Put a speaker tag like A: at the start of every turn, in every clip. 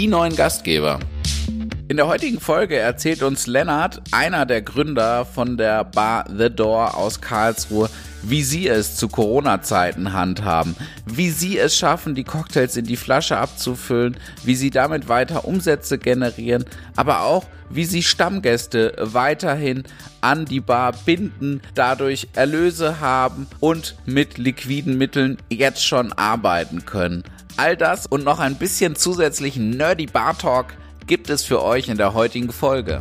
A: die neuen Gastgeber. In der heutigen Folge erzählt uns Lennart, einer der Gründer von der Bar The Door aus Karlsruhe, wie sie es zu Corona-Zeiten handhaben, wie sie es schaffen, die Cocktails in die Flasche abzufüllen, wie sie damit weiter Umsätze generieren, aber auch, wie sie Stammgäste weiterhin an die Bar binden, dadurch Erlöse haben und mit liquiden Mitteln jetzt schon arbeiten können. All das und noch ein bisschen zusätzlichen Nerdy Bar Talk gibt es für euch in der heutigen Folge.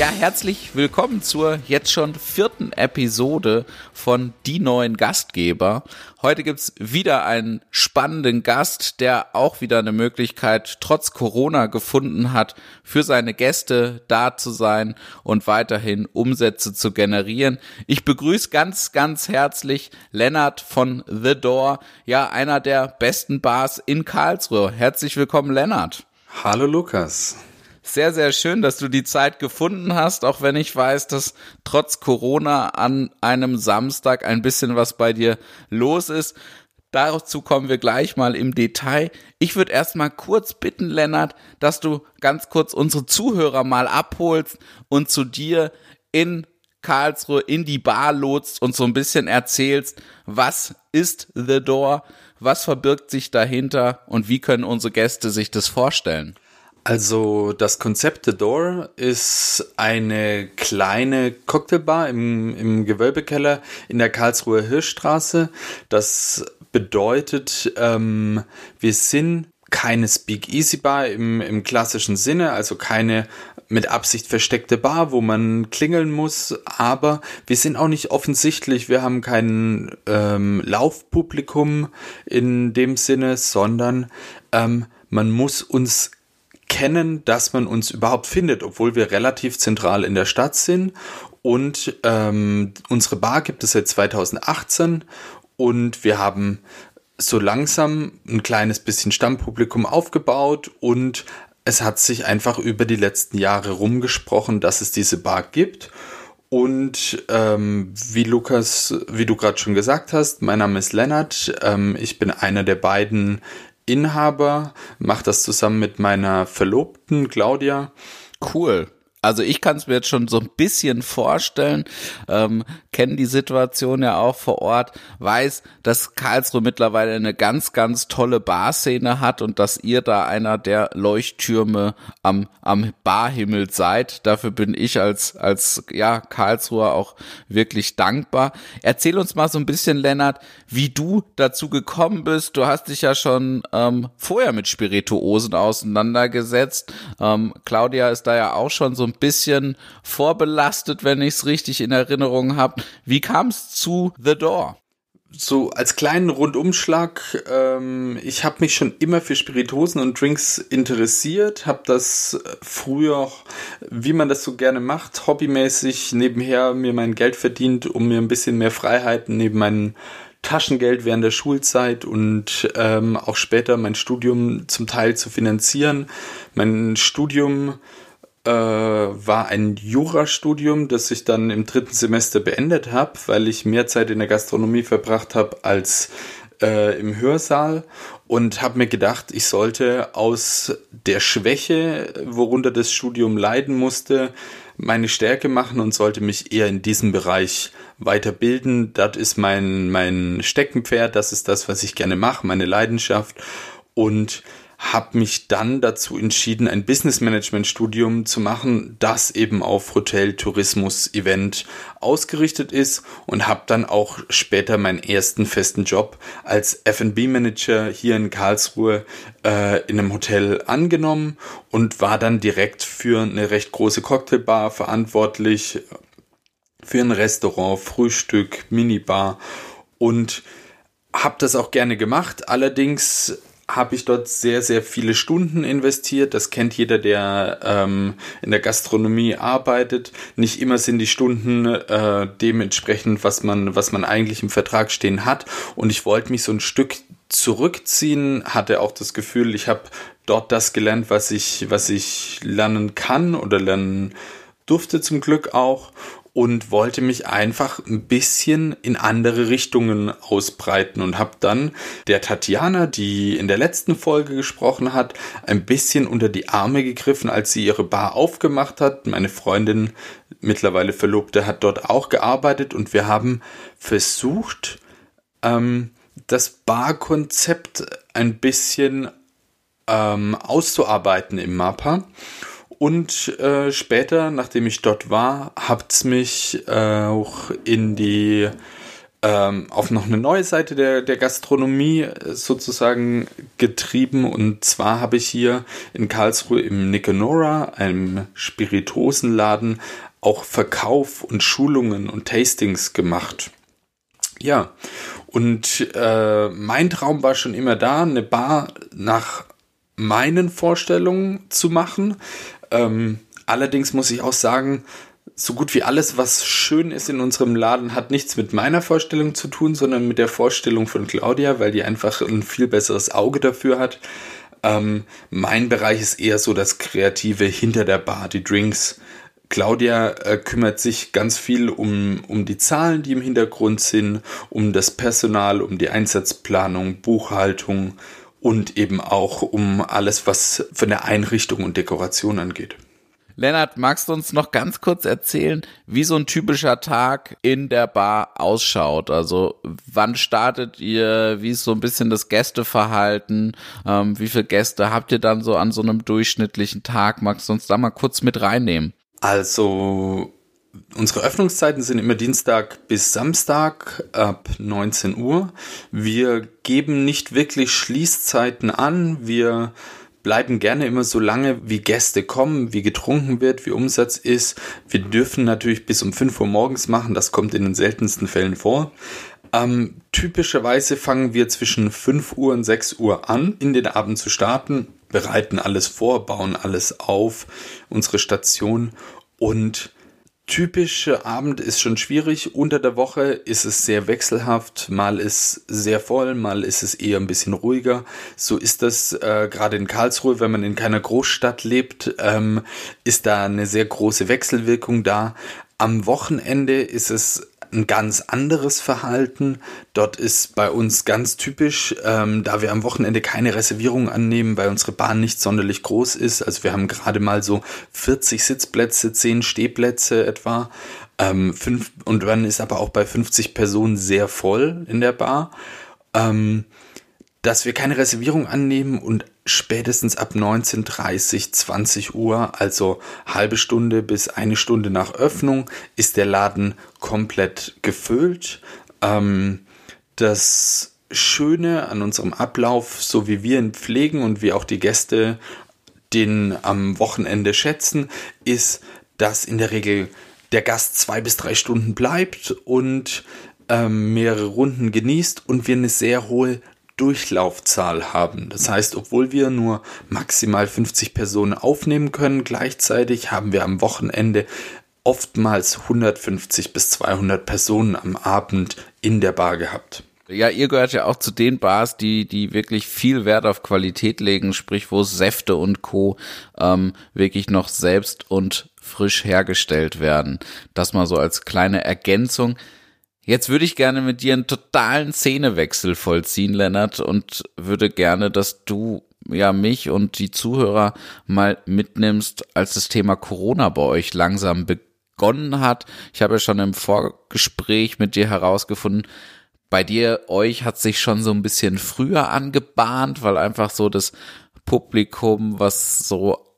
A: Ja, herzlich willkommen zur jetzt schon vierten Episode von Die neuen Gastgeber. Heute gibt's wieder einen spannenden Gast, der auch wieder eine Möglichkeit trotz Corona gefunden hat, für seine Gäste da zu sein und weiterhin Umsätze zu generieren. Ich begrüße ganz, ganz herzlich Lennart von The Door, ja, einer der besten Bars in Karlsruhe. Herzlich willkommen, Lennart.
B: Hallo Lukas
A: sehr, sehr schön, dass du die Zeit gefunden hast, auch wenn ich weiß, dass trotz Corona an einem Samstag ein bisschen was bei dir los ist. Dazu kommen wir gleich mal im Detail. Ich würde erstmal kurz bitten, Lennart, dass du ganz kurz unsere Zuhörer mal abholst und zu dir in Karlsruhe in die Bar lotst und so ein bisschen erzählst, was ist The Door, was verbirgt sich dahinter und wie können unsere Gäste sich das vorstellen?
B: Also das Konzept The Door ist eine kleine Cocktailbar im, im Gewölbekeller in der Karlsruher Hirschstraße. Das bedeutet, ähm, wir sind keine Speak-Easy Bar im, im klassischen Sinne, also keine mit Absicht versteckte Bar, wo man klingeln muss, aber wir sind auch nicht offensichtlich, wir haben kein ähm, Laufpublikum in dem Sinne, sondern ähm, man muss uns kennen, dass man uns überhaupt findet, obwohl wir relativ zentral in der Stadt sind. Und ähm, unsere Bar gibt es seit 2018 und wir haben so langsam ein kleines bisschen Stammpublikum aufgebaut und es hat sich einfach über die letzten Jahre rumgesprochen, dass es diese Bar gibt. Und ähm, wie Lukas, wie du gerade schon gesagt hast, mein Name ist Lennart. Ähm, ich bin einer der beiden Inhaber, mache das zusammen mit meiner Verlobten Claudia.
A: Cool. Also ich kann es mir jetzt schon so ein bisschen vorstellen, ähm, kenne die Situation ja auch vor Ort, weiß, dass Karlsruhe mittlerweile eine ganz, ganz tolle Barszene hat und dass ihr da einer der Leuchttürme am, am Barhimmel seid. Dafür bin ich als, als ja, Karlsruher auch wirklich dankbar. Erzähl uns mal so ein bisschen, Lennart, wie du dazu gekommen bist. Du hast dich ja schon ähm, vorher mit Spirituosen auseinandergesetzt. Ähm, Claudia ist da ja auch schon so ein bisschen vorbelastet, wenn ich es richtig in Erinnerung habe. Wie kam es zu The Door?
B: so als kleinen Rundumschlag, ähm, ich habe mich schon immer für Spiritosen und Drinks interessiert, habe das früher, wie man das so gerne macht, hobbymäßig nebenher mir mein Geld verdient, um mir ein bisschen mehr Freiheiten neben meinem Taschengeld während der Schulzeit und ähm, auch später mein Studium zum Teil zu finanzieren. Mein Studium äh, war ein Jurastudium, das ich dann im dritten Semester beendet habe, weil ich mehr Zeit in der Gastronomie verbracht habe als äh, im Hörsaal und habe mir gedacht, ich sollte aus der Schwäche, worunter das Studium leiden musste, meine Stärke machen und sollte mich eher in diesem Bereich weiterbilden. Das ist mein, mein Steckenpferd, das ist das, was ich gerne mache, meine Leidenschaft. Und habe mich dann dazu entschieden, ein Business Management Studium zu machen, das eben auf Hotel, Tourismus, Event ausgerichtet ist und habe dann auch später meinen ersten festen Job als F&B Manager hier in Karlsruhe äh, in einem Hotel angenommen und war dann direkt für eine recht große Cocktailbar verantwortlich, für ein Restaurant, Frühstück, Minibar und habe das auch gerne gemacht. Allerdings habe ich dort sehr, sehr viele Stunden investiert. Das kennt jeder, der ähm, in der Gastronomie arbeitet. Nicht immer sind die Stunden äh, dementsprechend, was man, was man eigentlich im Vertrag stehen hat. Und ich wollte mich so ein Stück zurückziehen, hatte auch das Gefühl, ich habe dort das gelernt, was ich, was ich lernen kann oder lernen durfte zum Glück auch und wollte mich einfach ein bisschen in andere Richtungen ausbreiten und habe dann der Tatjana, die in der letzten Folge gesprochen hat, ein bisschen unter die Arme gegriffen, als sie ihre Bar aufgemacht hat. Meine Freundin, mittlerweile Verlobte, hat dort auch gearbeitet und wir haben versucht, ähm, das Barkonzept ein bisschen ähm, auszuarbeiten im Mappa. Und äh, später, nachdem ich dort war, hat es mich äh, auch in die ähm, auf noch eine neue Seite der, der Gastronomie äh, sozusagen getrieben. Und zwar habe ich hier in Karlsruhe im Nicanora, einem Spiritosenladen, auch Verkauf und Schulungen und Tastings gemacht. Ja, und äh, mein Traum war schon immer da, eine Bar nach meinen Vorstellungen zu machen. Ähm, allerdings muss ich auch sagen, so gut wie alles, was schön ist in unserem Laden, hat nichts mit meiner Vorstellung zu tun, sondern mit der Vorstellung von Claudia, weil die einfach ein viel besseres Auge dafür hat. Ähm, mein Bereich ist eher so das Kreative hinter der Bar, die Drinks. Claudia äh, kümmert sich ganz viel um, um die Zahlen, die im Hintergrund sind, um das Personal, um die Einsatzplanung, Buchhaltung, und eben auch um alles, was von der Einrichtung und Dekoration angeht.
A: Lennart, magst du uns noch ganz kurz erzählen, wie so ein typischer Tag in der Bar ausschaut? Also wann startet ihr? Wie ist so ein bisschen das Gästeverhalten? Ähm, wie viele Gäste habt ihr dann so an so einem durchschnittlichen Tag? Magst du uns da mal kurz mit reinnehmen?
B: Also Unsere Öffnungszeiten sind immer Dienstag bis Samstag ab 19 Uhr. Wir geben nicht wirklich Schließzeiten an. Wir bleiben gerne immer so lange, wie Gäste kommen, wie getrunken wird, wie Umsatz ist. Wir dürfen natürlich bis um 5 Uhr morgens machen. Das kommt in den seltensten Fällen vor. Ähm, typischerweise fangen wir zwischen 5 Uhr und 6 Uhr an, in den Abend zu starten, bereiten alles vor, bauen alles auf, unsere Station und typische Abend ist schon schwierig. Unter der Woche ist es sehr wechselhaft. Mal ist sehr voll, mal ist es eher ein bisschen ruhiger. So ist das äh, gerade in Karlsruhe, wenn man in keiner Großstadt lebt, ähm, ist da eine sehr große Wechselwirkung da. Am Wochenende ist es ein ganz anderes Verhalten. Dort ist bei uns ganz typisch, ähm, da wir am Wochenende keine Reservierung annehmen, weil unsere Bahn nicht sonderlich groß ist. Also wir haben gerade mal so 40 Sitzplätze, 10 Stehplätze etwa. Ähm, fünf, und dann ist aber auch bei 50 Personen sehr voll in der Bar. Ähm, dass wir keine Reservierung annehmen und spätestens ab 19.30, 20 Uhr, also halbe Stunde bis eine Stunde nach Öffnung, ist der Laden komplett gefüllt. Ähm, das Schöne an unserem Ablauf, so wie wir ihn pflegen und wie auch die Gäste den am Wochenende schätzen, ist, dass in der Regel der Gast zwei bis drei Stunden bleibt und ähm, mehrere Runden genießt und wir eine sehr hohe Durchlaufzahl haben. Das heißt, obwohl wir nur maximal 50 Personen aufnehmen können, gleichzeitig haben wir am Wochenende oftmals 150 bis 200 Personen am Abend in der Bar gehabt.
A: Ja, ihr gehört ja auch zu den Bars, die, die wirklich viel Wert auf Qualität legen, sprich, wo Säfte und Co. Ähm, wirklich noch selbst und frisch hergestellt werden. Das mal so als kleine Ergänzung. Jetzt würde ich gerne mit dir einen totalen Szenewechsel vollziehen, Lennart, und würde gerne, dass du ja mich und die Zuhörer mal mitnimmst, als das Thema Corona bei euch langsam begonnen hat. Ich habe ja schon im Vorgespräch mit dir herausgefunden, bei dir, euch hat sich schon so ein bisschen früher angebahnt, weil einfach so das Publikum, was so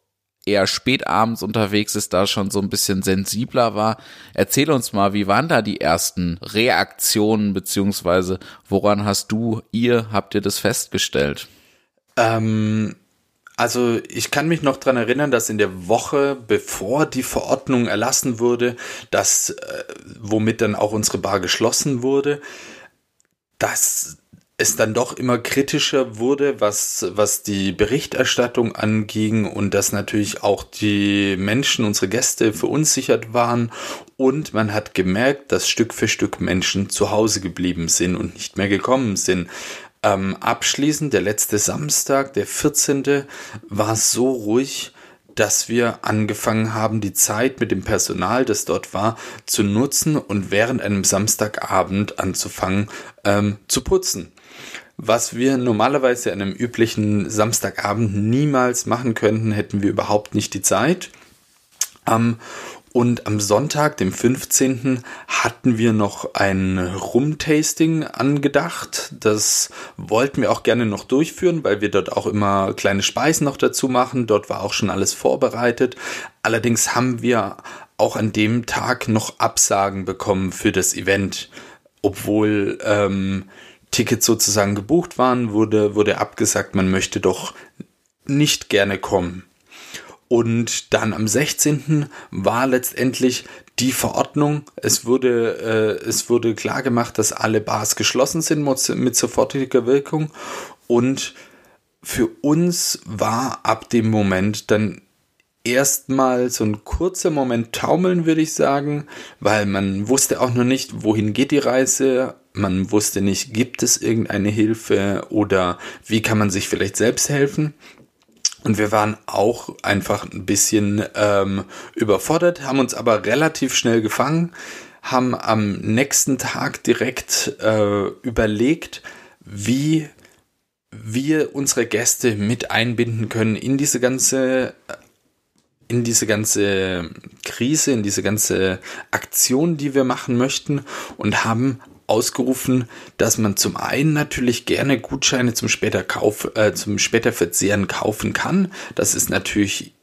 A: eher spät abends unterwegs ist, da schon so ein bisschen sensibler war. Erzähl uns mal, wie waren da die ersten Reaktionen, beziehungsweise woran hast du, ihr, habt ihr das festgestellt?
B: Ähm, also ich kann mich noch dran erinnern, dass in der Woche, bevor die Verordnung erlassen wurde, dass, äh, womit dann auch unsere Bar geschlossen wurde, dass es dann doch immer kritischer wurde, was, was die Berichterstattung anging und dass natürlich auch die Menschen, unsere Gäste verunsichert waren und man hat gemerkt, dass Stück für Stück Menschen zu Hause geblieben sind und nicht mehr gekommen sind. Ähm, abschließend, der letzte Samstag, der 14. war so ruhig, dass wir angefangen haben, die Zeit mit dem Personal, das dort war, zu nutzen und während einem Samstagabend anzufangen ähm, zu putzen. Was wir normalerweise an einem üblichen Samstagabend niemals machen könnten, hätten wir überhaupt nicht die Zeit. Ähm, und am Sonntag, dem 15., hatten wir noch ein Rum-Tasting angedacht. Das wollten wir auch gerne noch durchführen, weil wir dort auch immer kleine Speisen noch dazu machen. Dort war auch schon alles vorbereitet. Allerdings haben wir auch an dem Tag noch Absagen bekommen für das Event. Obwohl ähm, Tickets sozusagen gebucht waren, wurde, wurde abgesagt, man möchte doch nicht gerne kommen. Und dann am 16. war letztendlich die Verordnung. Es wurde, äh, es wurde klar gemacht, dass alle Bars geschlossen sind mit sofortiger Wirkung. Und für uns war ab dem Moment dann erstmal so ein kurzer Moment taumeln, würde ich sagen, weil man wusste auch noch nicht, wohin geht die Reise. Man wusste nicht, gibt es irgendeine Hilfe oder wie kann man sich vielleicht selbst helfen. Und wir waren auch einfach ein bisschen ähm, überfordert, haben uns aber relativ schnell gefangen, haben am nächsten Tag direkt äh, überlegt, wie wir unsere Gäste mit einbinden können in diese ganze in diese ganze Krise, in diese ganze Aktion, die wir machen möchten und haben ausgerufen, dass man zum einen natürlich gerne Gutscheine zum später Kauf, äh, zum später Verzehren kaufen kann. Das ist natürlich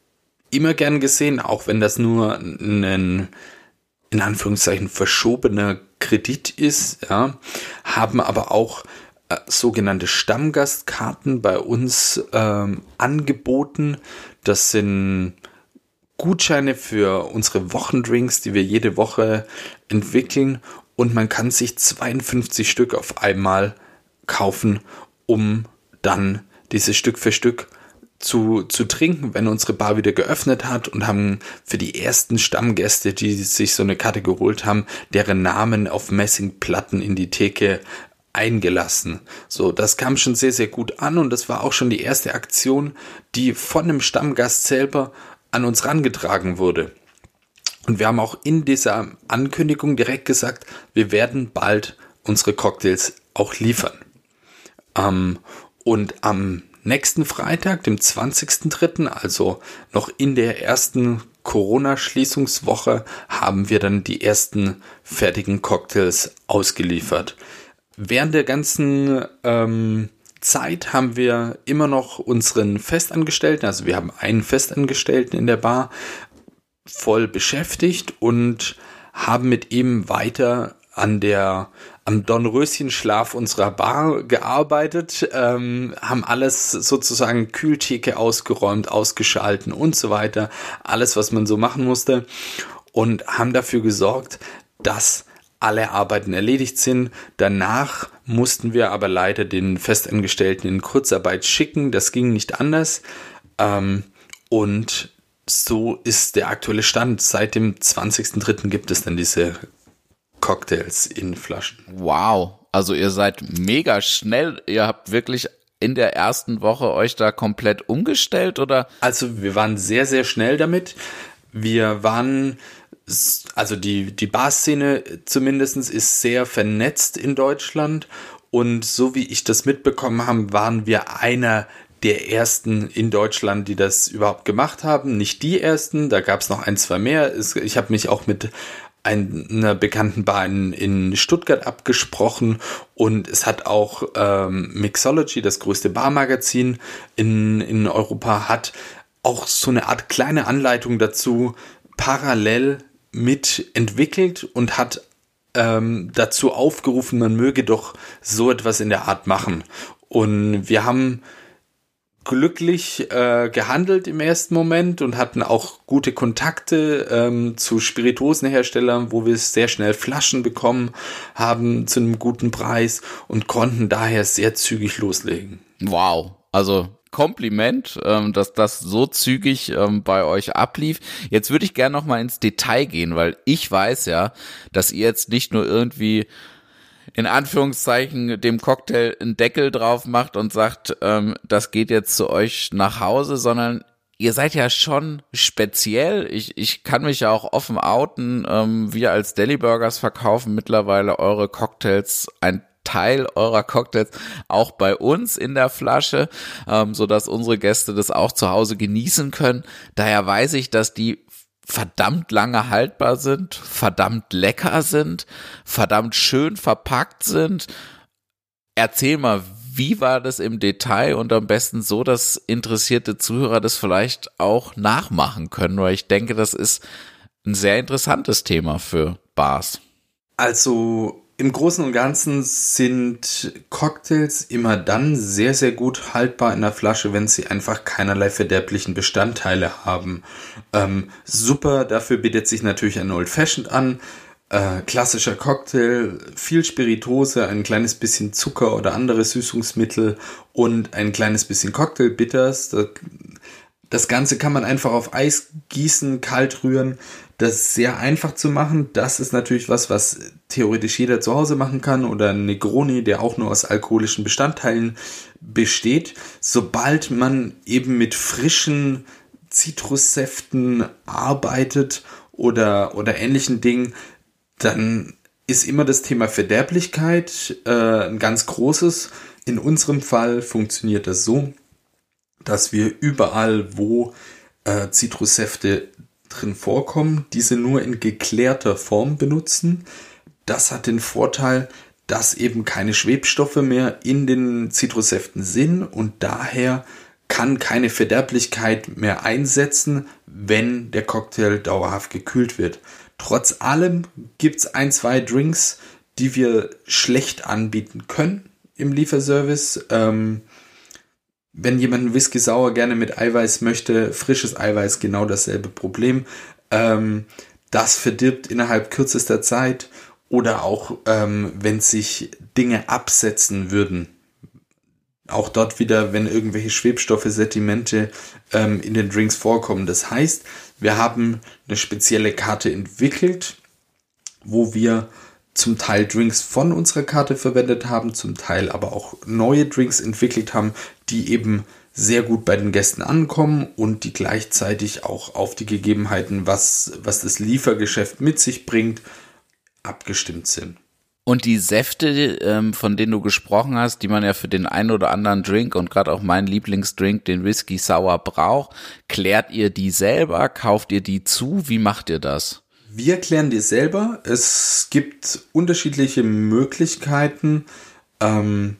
B: immer gern gesehen, auch wenn das nur ein in Anführungszeichen verschobener Kredit ist, ja, haben aber auch äh, sogenannte Stammgastkarten bei uns ähm, angeboten. Das sind Gutscheine für unsere Wochendrinks, die wir jede Woche entwickeln und man kann sich 52 Stück auf einmal kaufen, um dann diese Stück für Stück zu, zu trinken, wenn unsere Bar wieder geöffnet hat und haben für die ersten Stammgäste, die sich so eine Karte geholt haben, deren Namen auf Messingplatten in die Theke eingelassen. So, das kam schon sehr, sehr gut an und das war auch schon die erste Aktion, die von einem Stammgast selber an uns rangetragen wurde. Und wir haben auch in dieser Ankündigung direkt gesagt, wir werden bald unsere Cocktails auch liefern. Ähm, und am nächsten Freitag, dem 20.03., also noch in der ersten Corona-Schließungswoche, haben wir dann die ersten fertigen Cocktails ausgeliefert. Während der ganzen ähm, Zeit haben wir immer noch unseren Festangestellten, also wir haben einen Festangestellten in der Bar, voll beschäftigt und haben mit ihm weiter an der am Dornröschenschlaf unserer Bar gearbeitet, ähm, haben alles sozusagen Kühltheke ausgeräumt, ausgeschalten und so weiter, alles was man so machen musste und haben dafür gesorgt, dass alle Arbeiten erledigt sind. Danach mussten wir aber leider den Festangestellten in Kurzarbeit schicken. Das ging nicht anders. Ähm, und so ist der aktuelle Stand. Seit dem 20.03. gibt es dann diese Cocktails in Flaschen.
A: Wow. Also ihr seid mega schnell. Ihr habt wirklich in der ersten Woche euch da komplett umgestellt oder?
B: Also wir waren sehr, sehr schnell damit. Wir waren, also die, die Barszene zumindestens ist sehr vernetzt in Deutschland und so wie ich das mitbekommen habe, waren wir einer der ersten in Deutschland, die das überhaupt gemacht haben. Nicht die ersten, da gab es noch ein, zwei mehr. Ich habe mich auch mit einer bekannten Bar in, in, Stuttgart abgesprochen und es hat auch ähm, Mixology, das größte Barmagazin in, in Europa, hat auch so eine Art kleine Anleitung dazu parallel mit entwickelt und hat ähm, dazu aufgerufen, man möge doch so etwas in der Art machen. Und wir haben glücklich äh, gehandelt im ersten Moment und hatten auch gute Kontakte ähm, zu Spirituosenherstellern, wo wir sehr schnell Flaschen bekommen haben zu einem guten Preis und konnten daher sehr zügig loslegen.
A: Wow, also Kompliment, ähm, dass das so zügig ähm, bei euch ablief. Jetzt würde ich gerne noch mal ins Detail gehen, weil ich weiß ja, dass ihr jetzt nicht nur irgendwie in Anführungszeichen dem Cocktail einen Deckel drauf macht und sagt, ähm, das geht jetzt zu euch nach Hause, sondern ihr seid ja schon speziell. Ich, ich kann mich ja auch offen outen. Ähm, wir als Deli Burgers verkaufen mittlerweile eure Cocktails ein Teil eurer Cocktails auch bei uns in der Flasche, ähm, so dass unsere Gäste das auch zu Hause genießen können. Daher weiß ich, dass die verdammt lange haltbar sind, verdammt lecker sind, verdammt schön verpackt sind. Erzähl mal, wie war das im Detail und am besten so, dass interessierte Zuhörer das vielleicht auch nachmachen können, weil ich denke, das ist ein sehr interessantes Thema für Bars.
B: Also im Großen und Ganzen sind Cocktails immer dann sehr, sehr gut haltbar in der Flasche, wenn sie einfach keinerlei verderblichen Bestandteile haben. Ähm, super, dafür bietet sich natürlich ein Old Fashioned an. Äh, klassischer Cocktail, viel Spiritose, ein kleines bisschen Zucker oder andere Süßungsmittel und ein kleines bisschen Cocktail Bitters. Das Ganze kann man einfach auf Eis gießen, kalt rühren. Das sehr einfach zu machen. Das ist natürlich was, was theoretisch jeder zu Hause machen kann oder ein Negroni, der auch nur aus alkoholischen Bestandteilen besteht. Sobald man eben mit frischen Zitrussäften arbeitet oder, oder ähnlichen Dingen, dann ist immer das Thema Verderblichkeit äh, ein ganz großes. In unserem Fall funktioniert das so, dass wir überall, wo äh, Zitrussäfte drin vorkommen, diese nur in geklärter Form benutzen. Das hat den Vorteil, dass eben keine Schwebstoffe mehr in den Zitrussäften sind und daher kann keine Verderblichkeit mehr einsetzen, wenn der Cocktail dauerhaft gekühlt wird. Trotz allem gibt es ein, zwei Drinks, die wir schlecht anbieten können im Lieferservice. Ähm, wenn jemand Whisky sauer gerne mit Eiweiß möchte, frisches Eiweiß genau dasselbe Problem. Ähm, das verdirbt innerhalb kürzester Zeit oder auch ähm, wenn sich Dinge absetzen würden. Auch dort wieder, wenn irgendwelche Schwebstoffe, Sedimente ähm, in den Drinks vorkommen. Das heißt, wir haben eine spezielle Karte entwickelt, wo wir zum Teil Drinks von unserer Karte verwendet haben, zum Teil aber auch neue Drinks entwickelt haben, die eben sehr gut bei den Gästen ankommen und die gleichzeitig auch auf die Gegebenheiten, was, was das Liefergeschäft mit sich bringt, abgestimmt sind.
A: Und die Säfte, ähm, von denen du gesprochen hast, die man ja für den einen oder anderen Drink und gerade auch mein Lieblingsdrink, den Whisky Sour braucht, klärt ihr die selber? Kauft ihr die zu? Wie macht ihr das?
B: Wir klären die selber. Es gibt unterschiedliche Möglichkeiten. Ähm,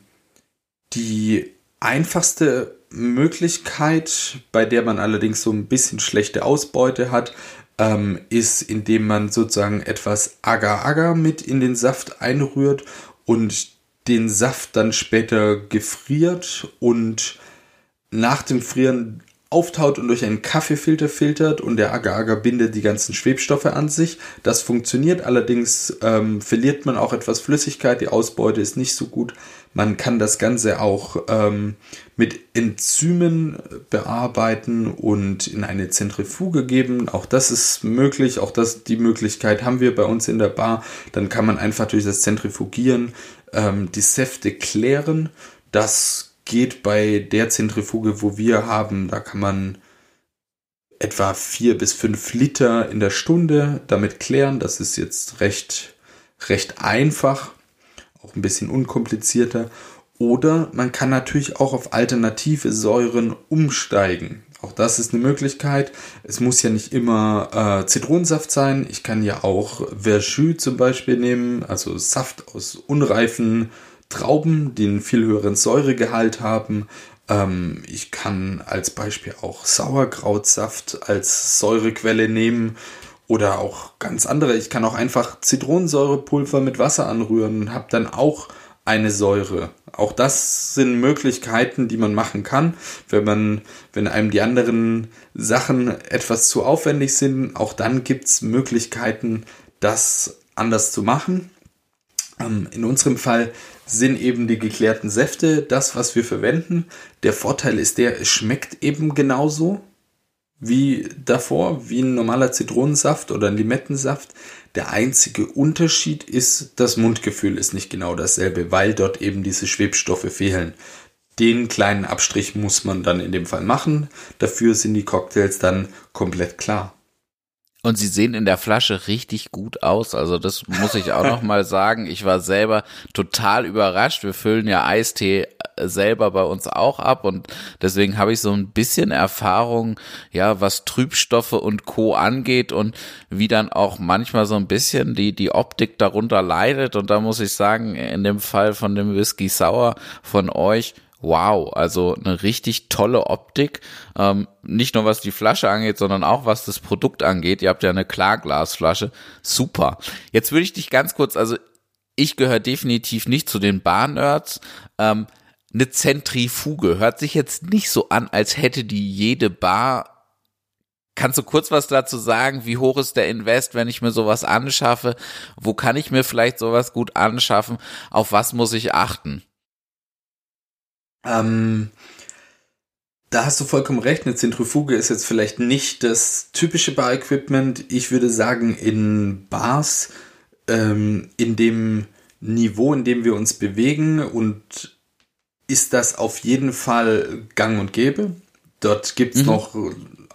B: die einfachste Möglichkeit, bei der man allerdings so ein bisschen schlechte Ausbeute hat, ähm, ist, indem man sozusagen etwas Agar-Agar mit in den Saft einrührt und den Saft dann später gefriert und nach dem Frieren auftaut und durch einen Kaffeefilter filtert und der Agar-Agar bindet die ganzen Schwebstoffe an sich. Das funktioniert, allerdings ähm, verliert man auch etwas Flüssigkeit, die Ausbeute ist nicht so gut. Man kann das Ganze auch ähm, mit Enzymen bearbeiten und in eine Zentrifuge geben. Auch das ist möglich. Auch das, die Möglichkeit haben wir bei uns in der Bar. Dann kann man einfach durch das Zentrifugieren ähm, die Säfte klären. Das geht bei der Zentrifuge, wo wir haben. Da kann man etwa vier bis fünf Liter in der Stunde damit klären. Das ist jetzt recht, recht einfach auch ein bisschen unkomplizierter. Oder man kann natürlich auch auf alternative Säuren umsteigen. Auch das ist eine Möglichkeit. Es muss ja nicht immer äh, Zitronensaft sein. Ich kann ja auch Verjus zum Beispiel nehmen, also Saft aus unreifen Trauben, die einen viel höheren Säuregehalt haben. Ähm, ich kann als Beispiel auch Sauerkrautsaft als Säurequelle nehmen oder auch ganz andere. Ich kann auch einfach Zitronensäurepulver mit Wasser anrühren und habe dann auch eine Säure. Auch das sind Möglichkeiten, die man machen kann, wenn man, wenn einem die anderen Sachen etwas zu aufwendig sind. Auch dann gibt es Möglichkeiten, das anders zu machen. Ähm, in unserem Fall sind eben die geklärten Säfte das, was wir verwenden. Der Vorteil ist der, es schmeckt eben genauso wie davor, wie ein normaler Zitronensaft oder ein Limettensaft. Der einzige Unterschied ist, das Mundgefühl ist nicht genau dasselbe, weil dort eben diese Schwebstoffe fehlen. Den kleinen Abstrich muss man dann in dem Fall machen. Dafür sind die Cocktails dann komplett klar.
A: Und sie sehen in der Flasche richtig gut aus. Also das muss ich auch noch mal sagen. Ich war selber total überrascht. Wir füllen ja Eistee äh, selber bei uns auch ab und deswegen habe ich so ein bisschen Erfahrung, ja, was Trübstoffe und Co. angeht und wie dann auch manchmal so ein bisschen die, die Optik darunter leidet. Und da muss ich sagen, in dem Fall von dem Whisky Sauer von euch, wow, also eine richtig tolle Optik. Ähm, nicht nur was die Flasche angeht, sondern auch was das Produkt angeht. Ihr habt ja eine Klarglasflasche. Super. Jetzt würde ich dich ganz kurz, also ich gehöre definitiv nicht zu den Bar-Nerds. Ähm, eine Zentrifuge hört sich jetzt nicht so an, als hätte die jede Bar Kannst du kurz was dazu sagen? Wie hoch ist der Invest, wenn ich mir sowas anschaffe? Wo kann ich mir vielleicht sowas gut anschaffen? Auf was muss ich achten?
B: Ähm, da hast du vollkommen recht. Eine Zentrifuge ist jetzt vielleicht nicht das typische Bar-Equipment. Ich würde sagen, in Bars, ähm, in dem Niveau, in dem wir uns bewegen und ist das auf jeden Fall gang und gäbe. Dort gibt es mhm. noch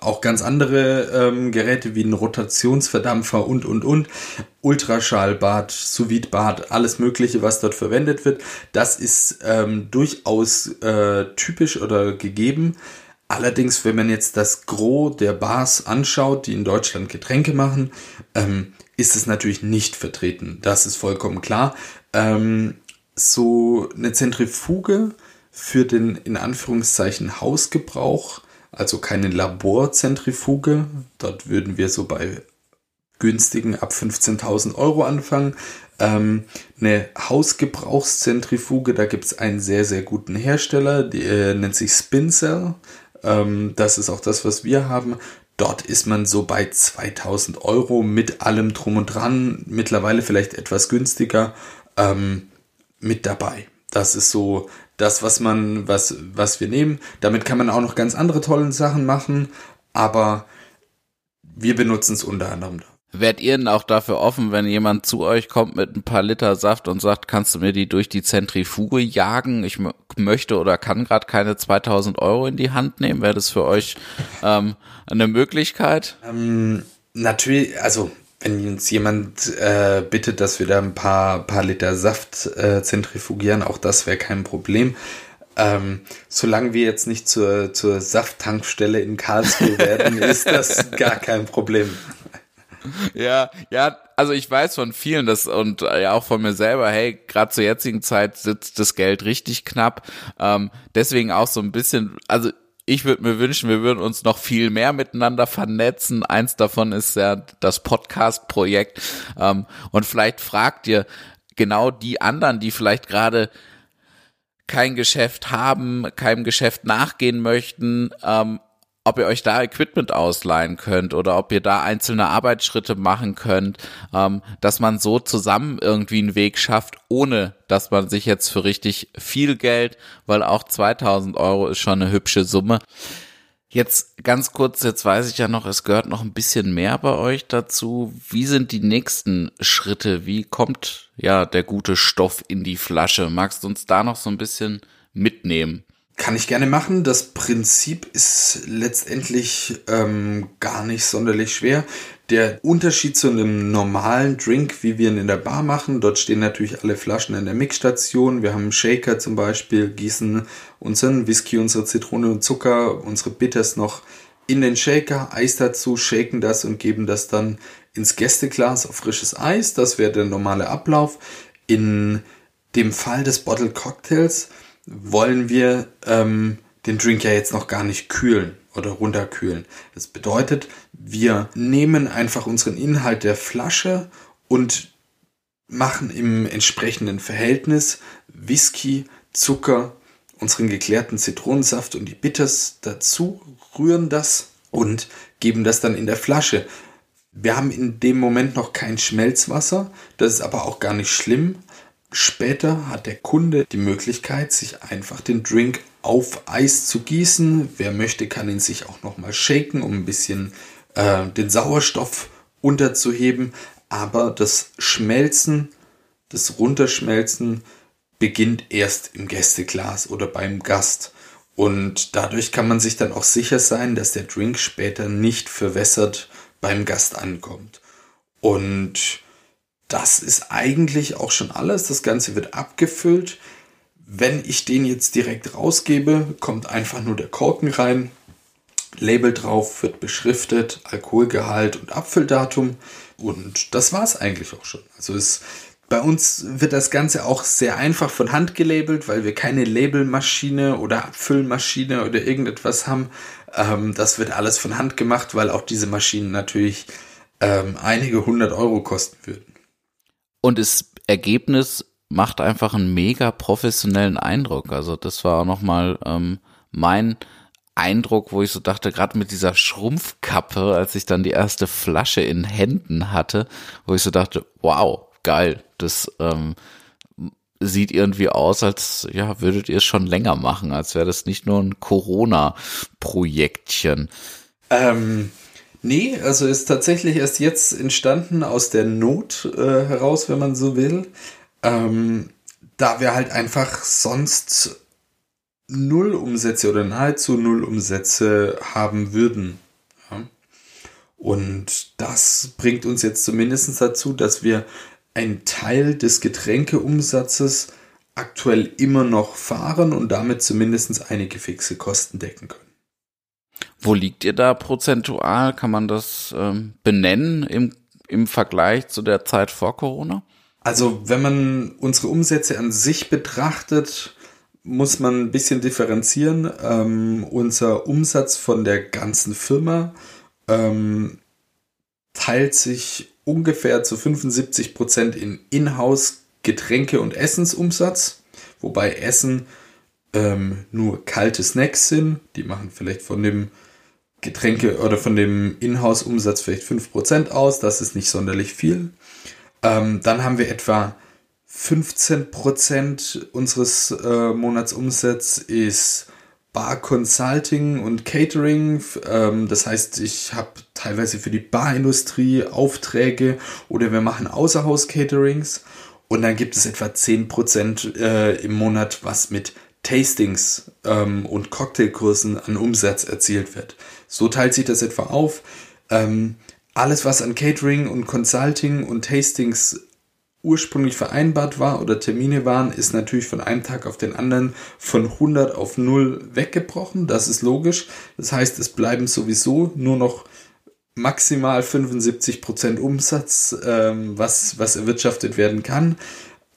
B: auch ganz andere ähm, Geräte wie ein Rotationsverdampfer und, und, und. Ultraschallbad, sous bad alles Mögliche, was dort verwendet wird. Das ist ähm, durchaus äh, typisch oder gegeben. Allerdings, wenn man jetzt das Gros der Bars anschaut, die in Deutschland Getränke machen, ähm, ist es natürlich nicht vertreten. Das ist vollkommen klar. Ähm, so eine Zentrifuge für den in Anführungszeichen Hausgebrauch also keine Laborzentrifuge. Dort würden wir so bei günstigen ab 15.000 Euro anfangen. Ähm, eine Hausgebrauchszentrifuge, da gibt es einen sehr, sehr guten Hersteller, die äh, nennt sich Spincell. Ähm, das ist auch das, was wir haben. Dort ist man so bei 2000 Euro mit allem drum und dran, mittlerweile vielleicht etwas günstiger ähm, mit dabei. Das ist so das, was man, was, was wir nehmen. Damit kann man auch noch ganz andere tolle Sachen machen, aber wir benutzen es unter anderem.
A: Werdet ihr denn auch dafür offen, wenn jemand zu euch kommt mit ein paar Liter Saft und sagt, kannst du mir die durch die Zentrifuge jagen? Ich möchte oder kann gerade keine 2000 Euro in die Hand nehmen. Wäre das für euch ähm, eine Möglichkeit?
B: Ähm, natürlich, also wenn uns jemand äh, bittet, dass wir da ein paar, paar Liter Saft äh, zentrifugieren, auch das wäre kein Problem. Ähm, solange wir jetzt nicht zur, zur Safttankstelle in Karlsruhe werden, ist das gar kein Problem.
A: Ja, ja, also ich weiß von vielen das und äh, ja auch von mir selber, hey, gerade zur jetzigen Zeit sitzt das Geld richtig knapp. Ähm, deswegen auch so ein bisschen, also ich würde mir wünschen, wir würden uns noch viel mehr miteinander vernetzen. Eins davon ist ja das Podcast-Projekt. Ähm, und vielleicht fragt ihr genau die anderen, die vielleicht gerade kein Geschäft haben, keinem Geschäft nachgehen möchten, ähm, ob ihr euch da Equipment ausleihen könnt oder ob ihr da einzelne Arbeitsschritte machen könnt, ähm, dass man so zusammen irgendwie einen Weg schafft, ohne dass man sich jetzt für richtig viel Geld, weil auch 2000 Euro ist schon eine hübsche Summe. Jetzt ganz kurz, jetzt weiß ich ja noch, es gehört noch ein bisschen mehr bei euch dazu. Wie sind die nächsten Schritte? Wie kommt ja der gute Stoff in die Flasche? Magst du uns da noch so ein bisschen mitnehmen?
B: Kann ich gerne machen. Das Prinzip ist letztendlich ähm, gar nicht sonderlich schwer. Der Unterschied zu einem normalen Drink, wie wir ihn in der Bar machen, dort stehen natürlich alle Flaschen in der Mixstation. Wir haben einen Shaker zum Beispiel, gießen unseren Whisky, unsere Zitrone und Zucker, unsere Bitters noch in den Shaker, Eis dazu, shaken das und geben das dann ins Gästeglas auf frisches Eis. Das wäre der normale Ablauf. In dem Fall des Bottle Cocktails wollen wir ähm, den Drink ja jetzt noch gar nicht kühlen oder runterkühlen. Das bedeutet, wir nehmen einfach unseren Inhalt der Flasche und machen im entsprechenden Verhältnis Whisky, Zucker, unseren geklärten Zitronensaft und die Bitters dazu, rühren das und geben das dann in der Flasche. Wir haben in dem Moment noch kein Schmelzwasser, das ist aber auch gar nicht schlimm, Später hat der Kunde die Möglichkeit, sich einfach den Drink auf Eis zu gießen. Wer möchte, kann ihn sich auch nochmal shaken, um ein bisschen äh, den Sauerstoff unterzuheben. Aber das Schmelzen, das Runterschmelzen beginnt erst im Gästeglas oder beim Gast. Und dadurch kann man sich dann auch sicher sein, dass der Drink später nicht verwässert beim Gast ankommt. Und das ist eigentlich auch schon alles. Das Ganze wird abgefüllt. Wenn ich den jetzt direkt rausgebe, kommt einfach nur der Korken rein. Label drauf, wird beschriftet, Alkoholgehalt und Abfülldatum. Und das war es eigentlich auch schon. Also es, bei uns wird das Ganze auch sehr einfach von Hand gelabelt, weil wir keine Labelmaschine oder Abfüllmaschine oder irgendetwas haben. Ähm, das wird alles von Hand gemacht, weil auch diese Maschinen natürlich ähm, einige hundert Euro kosten würden.
A: Und das Ergebnis macht einfach einen mega professionellen Eindruck. Also das war auch nochmal ähm, mein Eindruck, wo ich so dachte, gerade mit dieser Schrumpfkappe, als ich dann die erste Flasche in Händen hatte, wo ich so dachte, wow, geil, das ähm, sieht irgendwie aus, als ja, würdet ihr es schon länger machen, als wäre das nicht nur ein Corona-Projektchen.
B: Ähm, nee, also ist tatsächlich erst jetzt entstanden aus der Not äh, heraus, wenn man so will. Ähm, da wir halt einfach sonst null Umsätze oder nahezu null Umsätze haben würden. Ja. Und das bringt uns jetzt zumindest dazu, dass wir einen Teil des Getränkeumsatzes aktuell immer noch fahren und damit zumindest einige fixe Kosten decken können.
A: Wo liegt ihr da prozentual? Kann man das ähm, benennen im, im Vergleich zu der Zeit vor Corona?
B: Also wenn man unsere Umsätze an sich betrachtet, muss man ein bisschen differenzieren. Ähm, unser Umsatz von der ganzen Firma ähm, teilt sich ungefähr zu 75 Prozent in Inhouse Getränke- und Essensumsatz, wobei Essen ähm, nur kalte Snacks sind. Die machen vielleicht von dem Getränke oder von dem Inhouse-Umsatz vielleicht 5% aus. Das ist nicht sonderlich viel. Ähm, dann haben wir etwa 15% unseres äh, Monatsumsatzes ist Bar Consulting und Catering. Ähm, das heißt, ich habe teilweise für die Barindustrie Aufträge oder wir machen Außerhaus-Caterings. Und dann gibt es etwa 10% äh, im Monat, was mit Tastings ähm, und Cocktailkursen an Umsatz erzielt wird. So teilt sich das etwa auf. Ähm, alles, was an Catering und Consulting und Tastings ursprünglich vereinbart war oder Termine waren, ist natürlich von einem Tag auf den anderen von 100 auf 0 weggebrochen. Das ist logisch. Das heißt, es bleiben sowieso nur noch maximal 75% Umsatz, ähm, was, was erwirtschaftet werden kann.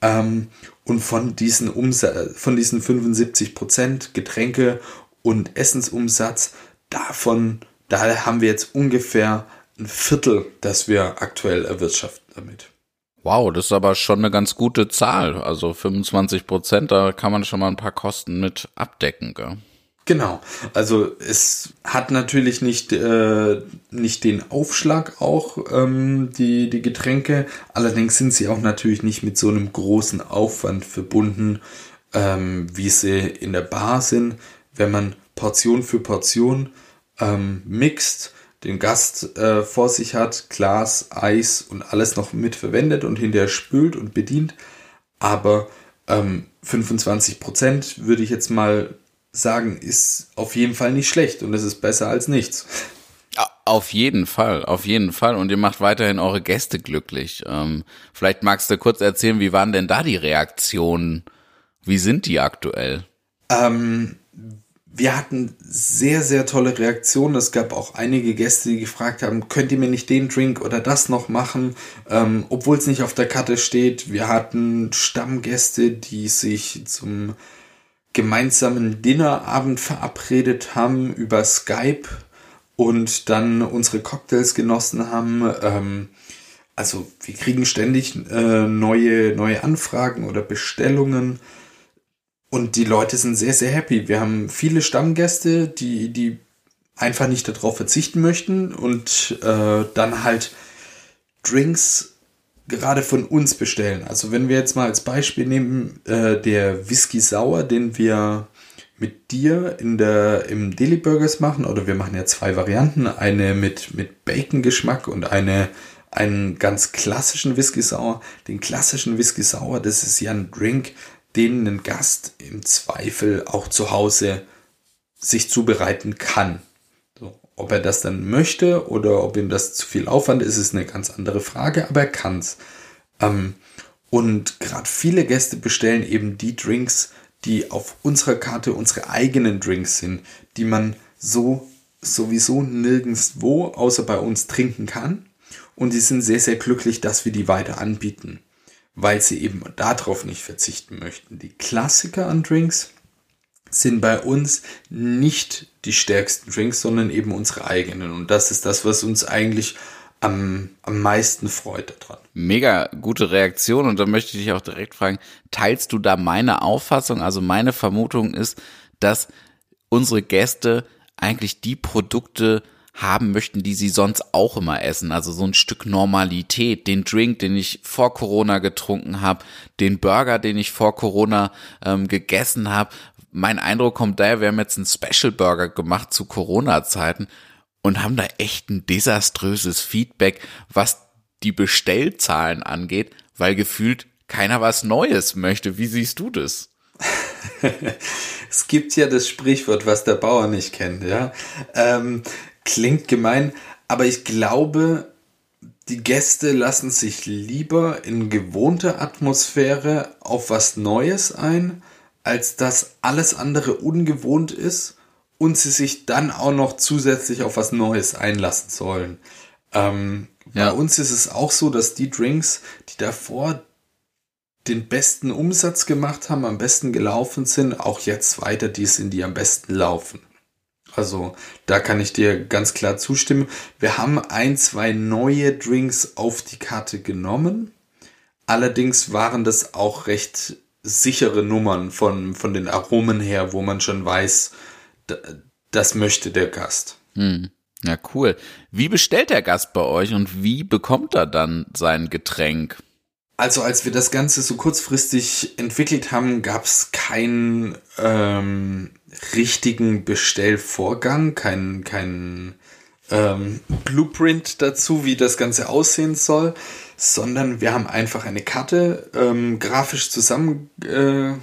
B: Ähm, und von diesen, Umsatz, von diesen 75% Getränke und Essensumsatz, davon, da haben wir jetzt ungefähr ein Viertel, das wir aktuell erwirtschaften damit.
A: Wow, das ist aber schon eine ganz gute Zahl. Also 25 Prozent, da kann man schon mal ein paar Kosten mit abdecken. Gell?
B: Genau. Also es hat natürlich nicht, äh, nicht den Aufschlag auch, ähm, die, die Getränke. Allerdings sind sie auch natürlich nicht mit so einem großen Aufwand verbunden, ähm, wie sie in der Bar sind. Wenn man Portion für Portion ähm, mixt, den Gast äh, vor sich hat, Glas, Eis und alles noch mit verwendet und hinterher spült und bedient. Aber ähm, 25 Prozent würde ich jetzt mal sagen, ist auf jeden Fall nicht schlecht und es ist besser als nichts.
A: Auf jeden Fall, auf jeden Fall. Und ihr macht weiterhin eure Gäste glücklich. Ähm, vielleicht magst du kurz erzählen, wie waren denn da die Reaktionen? Wie sind die aktuell?
B: Ähm, wir hatten sehr, sehr tolle Reaktionen. Es gab auch einige Gäste, die gefragt haben, könnt ihr mir nicht den Drink oder das noch machen, ähm, obwohl es nicht auf der Karte steht. Wir hatten Stammgäste, die sich zum gemeinsamen Dinnerabend verabredet haben über Skype und dann unsere Cocktails genossen haben. Ähm, also wir kriegen ständig äh, neue, neue Anfragen oder Bestellungen und die Leute sind sehr, sehr happy. Wir haben viele Stammgäste, die, die einfach nicht darauf verzichten möchten und äh, dann halt Drinks gerade von uns bestellen. Also wenn wir jetzt mal als Beispiel nehmen, äh, der Whisky Sauer, den wir mit dir in der, im Daily Burgers machen, oder wir machen ja zwei Varianten, eine mit, mit Bacon-Geschmack und eine, einen ganz klassischen Whisky Sauer. Den klassischen Whisky Sauer, das ist ja ein Drink, den ein Gast im Zweifel auch zu Hause sich zubereiten kann. Ob er das dann möchte oder ob ihm das zu viel Aufwand ist, ist eine ganz andere Frage, aber er kann's. Ähm, und gerade viele Gäste bestellen eben die Drinks, die auf unserer Karte unsere eigenen Drinks sind, die man so sowieso nirgendwo außer bei uns trinken kann. Und die sind sehr, sehr glücklich, dass wir die weiter anbieten, weil sie eben darauf nicht verzichten möchten. Die Klassiker an Drinks sind bei uns nicht die stärksten Drinks, sondern eben unsere eigenen. Und das ist das, was uns eigentlich am, am meisten freut daran.
A: Mega gute Reaktion und da möchte ich dich auch direkt fragen, teilst du da meine Auffassung? Also meine Vermutung ist, dass unsere Gäste eigentlich die Produkte haben möchten, die sie sonst auch immer essen. Also so ein Stück Normalität, den Drink, den ich vor Corona getrunken habe, den Burger, den ich vor Corona ähm, gegessen habe. Mein Eindruck kommt daher, wir haben jetzt einen Special Burger gemacht zu Corona-Zeiten und haben da echt ein desaströses Feedback, was die Bestellzahlen angeht, weil gefühlt keiner was Neues möchte. Wie siehst du das?
B: es gibt ja das Sprichwort, was der Bauer nicht kennt, ja. Ähm, klingt gemein, aber ich glaube, die Gäste lassen sich lieber in gewohnte Atmosphäre auf was Neues ein, als dass alles andere ungewohnt ist und sie sich dann auch noch zusätzlich auf was Neues einlassen sollen. Ähm, ja. Bei uns ist es auch so, dass die Drinks, die davor den besten Umsatz gemacht haben, am besten gelaufen sind, auch jetzt weiter die sind, die am besten laufen. Also da kann ich dir ganz klar zustimmen. Wir haben ein, zwei neue Drinks auf die Karte genommen. Allerdings waren das auch recht sichere Nummern von, von den Aromen her, wo man schon weiß, das möchte der Gast.
A: Hm. Ja, cool. Wie bestellt der Gast bei euch und wie bekommt er dann sein Getränk?
B: Also als wir das Ganze so kurzfristig entwickelt haben, gab es keinen ähm, richtigen Bestellvorgang, keinen kein, ähm, Blueprint dazu, wie das Ganze aussehen soll, sondern wir haben einfach eine Karte ähm, grafisch zusammen äh,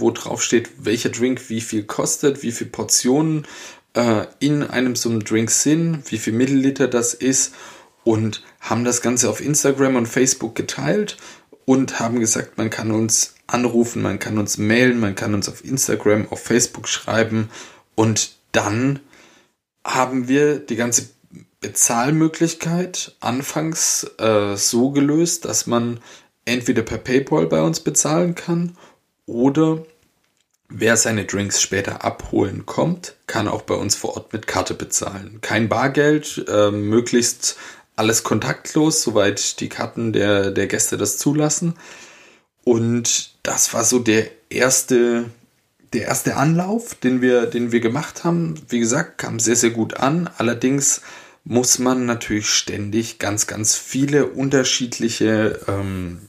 B: wo drauf steht, welcher Drink wie viel kostet, wie viel Portionen äh, in einem so einem Drink sind, wie viel Milliliter das ist und haben das Ganze auf Instagram und Facebook geteilt und haben gesagt, man kann uns anrufen, man kann uns mailen, man kann uns auf Instagram, auf Facebook schreiben und dann haben wir die ganze Bezahlmöglichkeit anfangs äh, so gelöst, dass man entweder per PayPal bei uns bezahlen kann oder wer seine Drinks später abholen kommt, kann auch bei uns vor Ort mit Karte bezahlen. Kein Bargeld, äh, möglichst alles kontaktlos, soweit die Karten der, der Gäste das zulassen. Und das war so der erste, der erste Anlauf, den wir, den wir gemacht haben. Wie gesagt, kam sehr, sehr gut an. Allerdings muss man natürlich ständig ganz, ganz viele unterschiedliche ähm,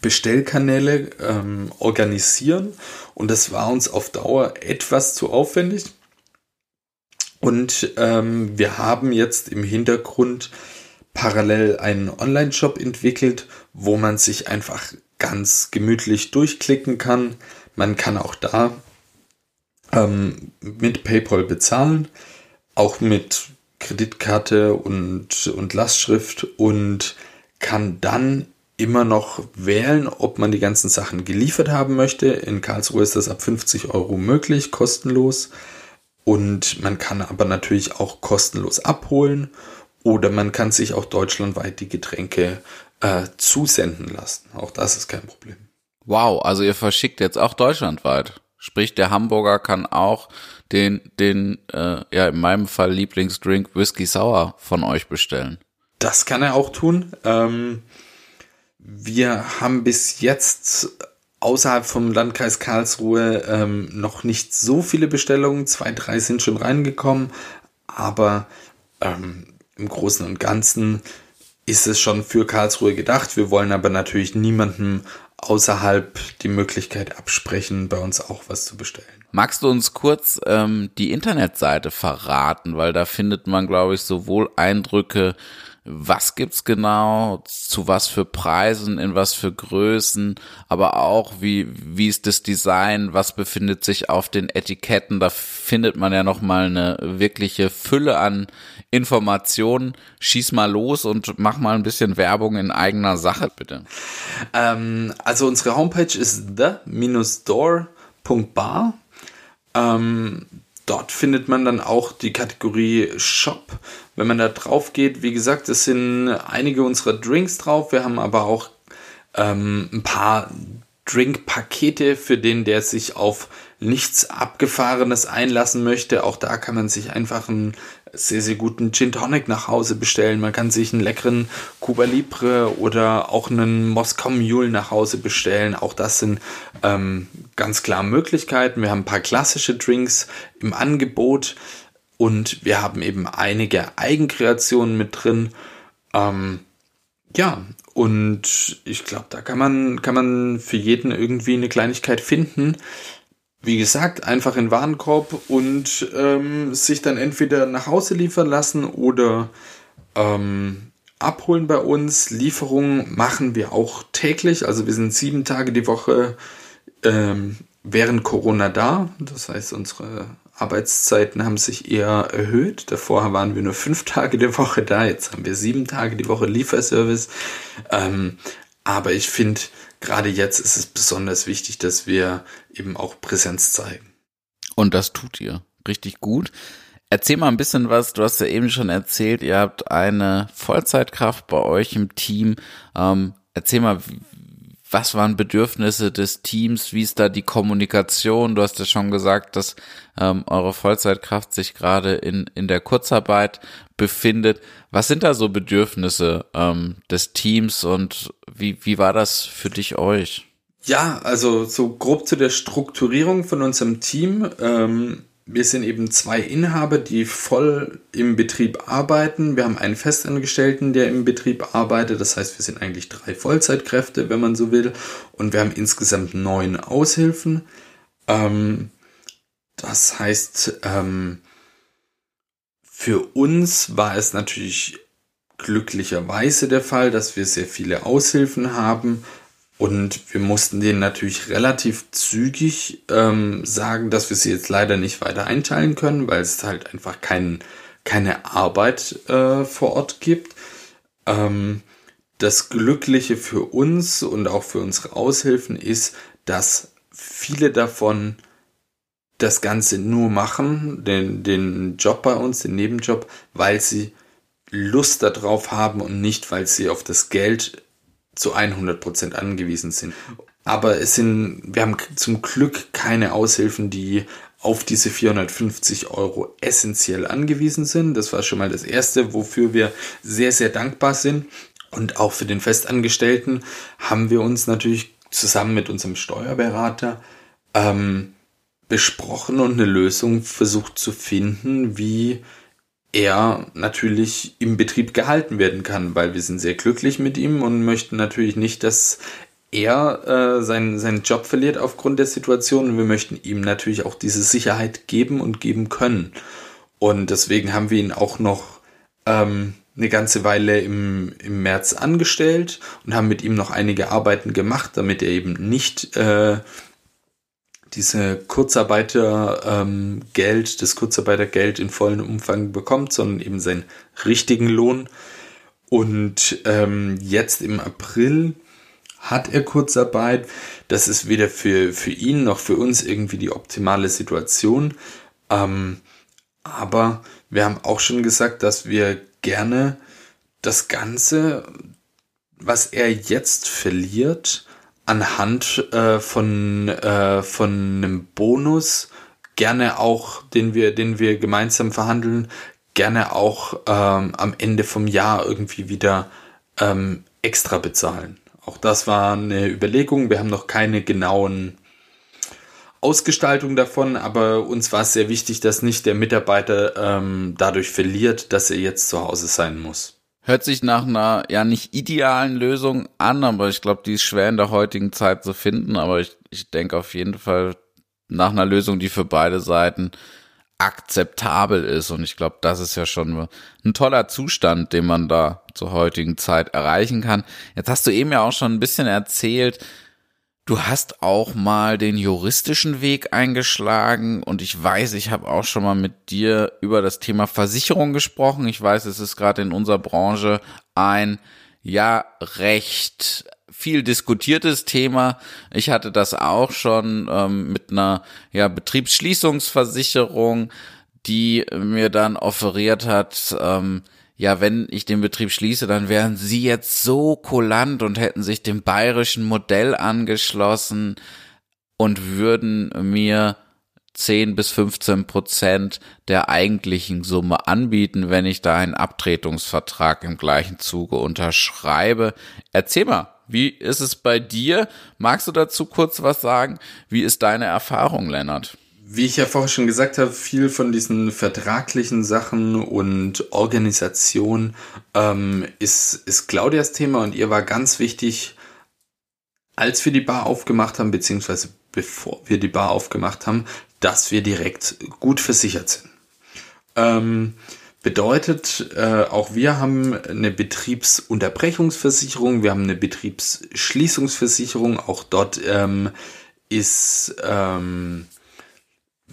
B: Bestellkanäle ähm, organisieren. Und das war uns auf Dauer etwas zu aufwendig. Und ähm, wir haben jetzt im Hintergrund parallel einen Online-Shop entwickelt, wo man sich einfach ganz gemütlich durchklicken kann. Man kann auch da ähm, mit PayPal bezahlen, auch mit Kreditkarte und, und Lastschrift und kann dann immer noch wählen, ob man die ganzen Sachen geliefert haben möchte. In Karlsruhe ist das ab 50 Euro möglich, kostenlos. Und man kann aber natürlich auch kostenlos abholen oder man kann sich auch deutschlandweit die Getränke äh, zusenden lassen. Auch das ist kein Problem.
A: Wow, also ihr verschickt jetzt auch deutschlandweit. Sprich, der Hamburger kann auch den, den, äh, ja, in meinem Fall Lieblingsdrink Whisky Sour von euch bestellen.
B: Das kann er auch tun. Ähm, wir haben bis jetzt außerhalb vom Landkreis Karlsruhe ähm, noch nicht so viele Bestellungen. Zwei, drei sind schon reingekommen, aber ähm, im Großen und Ganzen ist es schon für Karlsruhe gedacht. Wir wollen aber natürlich niemandem außerhalb die Möglichkeit absprechen, bei uns auch was zu bestellen.
A: Magst du uns kurz ähm, die Internetseite verraten, weil da findet man, glaube ich, sowohl Eindrücke was gibt's genau, zu was für Preisen, in was für Größen, aber auch wie, wie ist das Design, was befindet sich auf den Etiketten, da findet man ja nochmal eine wirkliche Fülle an Informationen. Schieß mal los und mach mal ein bisschen Werbung in eigener Sache, bitte.
B: Ähm, also unsere Homepage ist the-door.bar. Ähm, dort findet man dann auch die Kategorie Shop. Wenn man da drauf geht, wie gesagt, es sind einige unserer Drinks drauf. Wir haben aber auch ähm, ein paar Drinkpakete für den, der sich auf nichts Abgefahrenes einlassen möchte. Auch da kann man sich einfach einen sehr, sehr guten Gin Tonic nach Hause bestellen. Man kann sich einen leckeren Cuba Libre oder auch einen Moskau Mule nach Hause bestellen. Auch das sind ähm, ganz klar Möglichkeiten. Wir haben ein paar klassische Drinks im Angebot und wir haben eben einige Eigenkreationen mit drin. Ähm, ja, und ich glaube, da kann man, kann man für jeden irgendwie eine Kleinigkeit finden wie gesagt, einfach in Warenkorb und ähm, sich dann entweder nach Hause liefern lassen oder ähm, abholen bei uns. Lieferungen machen wir auch täglich, also wir sind sieben Tage die Woche ähm, während Corona da. Das heißt, unsere Arbeitszeiten haben sich eher erhöht. Davor waren wir nur fünf Tage die Woche da, jetzt haben wir sieben Tage die Woche Lieferservice. Ähm, aber ich finde, gerade jetzt ist es besonders wichtig, dass wir eben auch Präsenz zeigen.
A: Und das tut ihr richtig gut. Erzähl mal ein bisschen was, du hast ja eben schon erzählt, ihr habt eine Vollzeitkraft bei euch im Team. Ähm, erzähl mal, was waren Bedürfnisse des Teams, wie ist da die Kommunikation? Du hast ja schon gesagt, dass ähm, eure Vollzeitkraft sich gerade in, in der Kurzarbeit befindet. Was sind da so Bedürfnisse ähm, des Teams und wie, wie war das für dich euch?
B: Ja, also so grob zu der Strukturierung von unserem Team. Ähm, wir sind eben zwei Inhaber, die voll im Betrieb arbeiten. Wir haben einen Festangestellten, der im Betrieb arbeitet. Das heißt, wir sind eigentlich drei Vollzeitkräfte, wenn man so will. Und wir haben insgesamt neun Aushilfen. Ähm, das heißt, ähm, für uns war es natürlich glücklicherweise der Fall, dass wir sehr viele Aushilfen haben und wir mussten denen natürlich relativ zügig ähm, sagen, dass wir sie jetzt leider nicht weiter einteilen können, weil es halt einfach kein, keine Arbeit äh, vor Ort gibt. Ähm, das Glückliche für uns und auch für unsere Aushilfen ist, dass viele davon das Ganze nur machen, den, den Job bei uns, den Nebenjob, weil sie Lust darauf haben und nicht, weil sie auf das Geld zu 100% angewiesen sind. Aber es sind, wir haben zum Glück keine Aushilfen, die auf diese 450 Euro essentiell angewiesen sind. Das war schon mal das Erste, wofür wir sehr, sehr dankbar sind. Und auch für den Festangestellten haben wir uns natürlich zusammen mit unserem Steuerberater ähm, besprochen und eine Lösung versucht zu finden, wie er natürlich im Betrieb gehalten werden kann, weil wir sind sehr glücklich mit ihm und möchten natürlich nicht, dass er äh, seinen, seinen Job verliert aufgrund der Situation und wir möchten ihm natürlich auch diese Sicherheit geben und geben können. Und deswegen haben wir ihn auch noch ähm, eine ganze Weile im, im März angestellt und haben mit ihm noch einige Arbeiten gemacht, damit er eben nicht äh, diese Kurzarbeitergeld, ähm, das Kurzarbeitergeld in vollen Umfang bekommt, sondern eben seinen richtigen Lohn. Und ähm, jetzt im April hat er Kurzarbeit. Das ist weder für, für ihn noch für uns irgendwie die optimale Situation. Ähm, aber wir haben auch schon gesagt, dass wir gerne das Ganze, was er jetzt verliert, anhand äh, von, äh, von einem Bonus, gerne auch, den wir, den wir gemeinsam verhandeln, gerne auch ähm, am Ende vom Jahr irgendwie wieder ähm, extra bezahlen. Auch das war eine Überlegung. Wir haben noch keine genauen Ausgestaltung davon, aber uns war es sehr wichtig, dass nicht der Mitarbeiter ähm, dadurch verliert, dass er jetzt zu Hause sein muss.
A: Hört sich nach einer ja nicht idealen Lösung an, aber ich glaube, die ist schwer in der heutigen Zeit zu finden. Aber ich, ich denke auf jeden Fall nach einer Lösung, die für beide Seiten akzeptabel ist. Und ich glaube, das ist ja schon ein toller Zustand, den man da zur heutigen Zeit erreichen kann. Jetzt hast du eben ja auch schon ein bisschen erzählt, Du hast auch mal den juristischen Weg eingeschlagen und ich weiß, ich habe auch schon mal mit dir über das Thema Versicherung gesprochen. Ich weiß, es ist gerade in unserer Branche ein ja recht viel diskutiertes Thema. Ich hatte das auch schon ähm, mit einer ja, Betriebsschließungsversicherung, die mir dann offeriert hat, ähm, ja, wenn ich den Betrieb schließe, dann wären sie jetzt so kulant und hätten sich dem bayerischen Modell angeschlossen und würden mir 10 bis 15 Prozent der eigentlichen Summe anbieten, wenn ich da einen Abtretungsvertrag im gleichen Zuge unterschreibe. Erzähl mal, wie ist es bei dir? Magst du dazu kurz was sagen? Wie ist deine Erfahrung, Lennart?
B: Wie ich ja vorher schon gesagt habe, viel von diesen vertraglichen Sachen und Organisation ähm, ist, ist Claudias Thema und ihr war ganz wichtig, als wir die Bar aufgemacht haben, beziehungsweise bevor wir die Bar aufgemacht haben, dass wir direkt gut versichert sind. Ähm, bedeutet, äh, auch wir haben eine Betriebsunterbrechungsversicherung, wir haben eine Betriebsschließungsversicherung, auch dort ähm, ist ähm,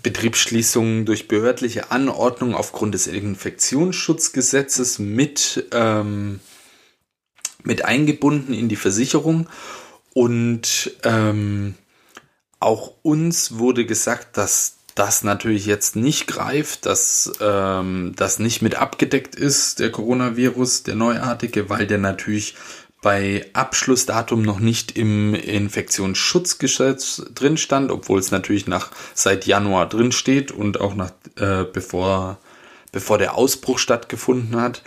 B: Betriebsschließungen durch behördliche Anordnung aufgrund des Infektionsschutzgesetzes mit, ähm, mit eingebunden in die Versicherung. Und ähm, auch uns wurde gesagt, dass das natürlich jetzt nicht greift, dass ähm, das nicht mit abgedeckt ist, der Coronavirus, der neuartige, weil der natürlich bei Abschlussdatum noch nicht im Infektionsschutzgesetz drin stand, obwohl es natürlich nach seit Januar drin steht und auch nach äh, bevor bevor der Ausbruch stattgefunden hat.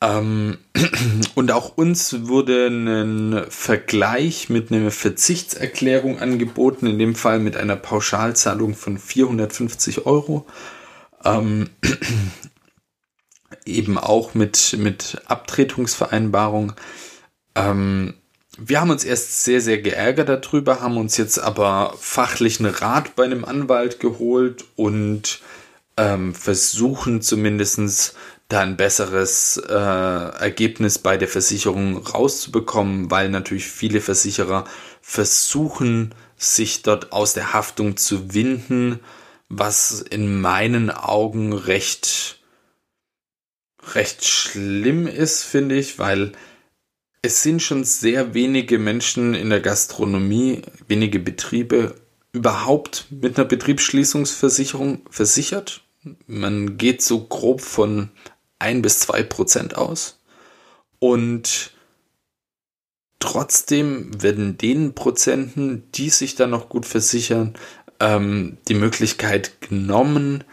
B: Ähm, und auch uns wurde ein Vergleich mit einer Verzichtserklärung angeboten, in dem Fall mit einer Pauschalzahlung von 450 Euro. Ähm, eben auch mit, mit Abtretungsvereinbarung. Ähm, wir haben uns erst sehr, sehr geärgert darüber, haben uns jetzt aber fachlichen Rat bei einem Anwalt geholt und ähm, versuchen zumindest da ein besseres äh, Ergebnis bei der Versicherung rauszubekommen, weil natürlich viele Versicherer versuchen, sich dort aus der Haftung zu winden, was in meinen Augen recht, recht schlimm ist, finde ich, weil es sind schon sehr wenige Menschen in der Gastronomie, wenige Betriebe überhaupt mit einer Betriebsschließungsversicherung versichert. Man geht so grob von ein bis zwei Prozent aus. Und trotzdem werden den Prozenten, die sich dann noch gut versichern, ähm, die Möglichkeit genommen,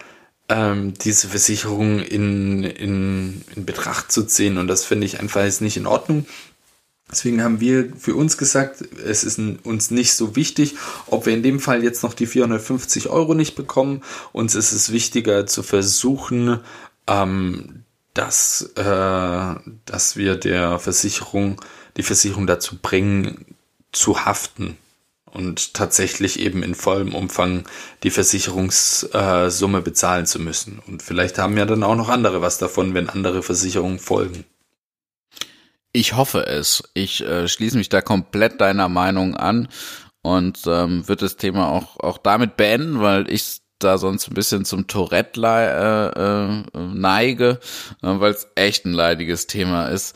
B: ähm, diese Versicherung in, in, in Betracht zu ziehen. Und das finde ich einfach jetzt nicht in Ordnung. Deswegen haben wir für uns gesagt, es ist uns nicht so wichtig, ob wir in dem Fall jetzt noch die 450 Euro nicht bekommen. Uns ist es wichtiger zu versuchen, ähm, dass, äh, dass wir der Versicherung, die Versicherung dazu bringen, zu haften und tatsächlich eben in vollem Umfang die Versicherungssumme äh, bezahlen zu müssen. Und vielleicht haben ja dann auch noch andere was davon, wenn andere Versicherungen folgen.
A: Ich hoffe es. Ich äh, schließe mich da komplett deiner Meinung an und ähm, wird das Thema auch, auch damit beenden, weil ich da sonst ein bisschen zum Tourette äh, äh, neige, äh, weil es echt ein leidiges Thema ist.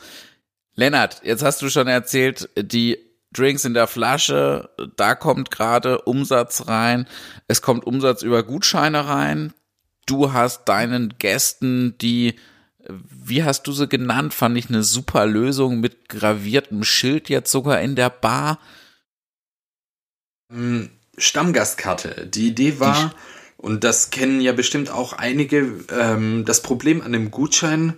A: Lennart, jetzt hast du schon erzählt, die Drinks in der Flasche, da kommt gerade Umsatz rein. Es kommt Umsatz über Gutscheine rein. Du hast deinen Gästen, die wie hast du sie genannt? Fand ich eine super Lösung mit graviertem Schild jetzt sogar in der Bar.
B: Hm, Stammgastkarte. Die Idee war, Die und das kennen ja bestimmt auch einige, ähm, das Problem an dem Gutschein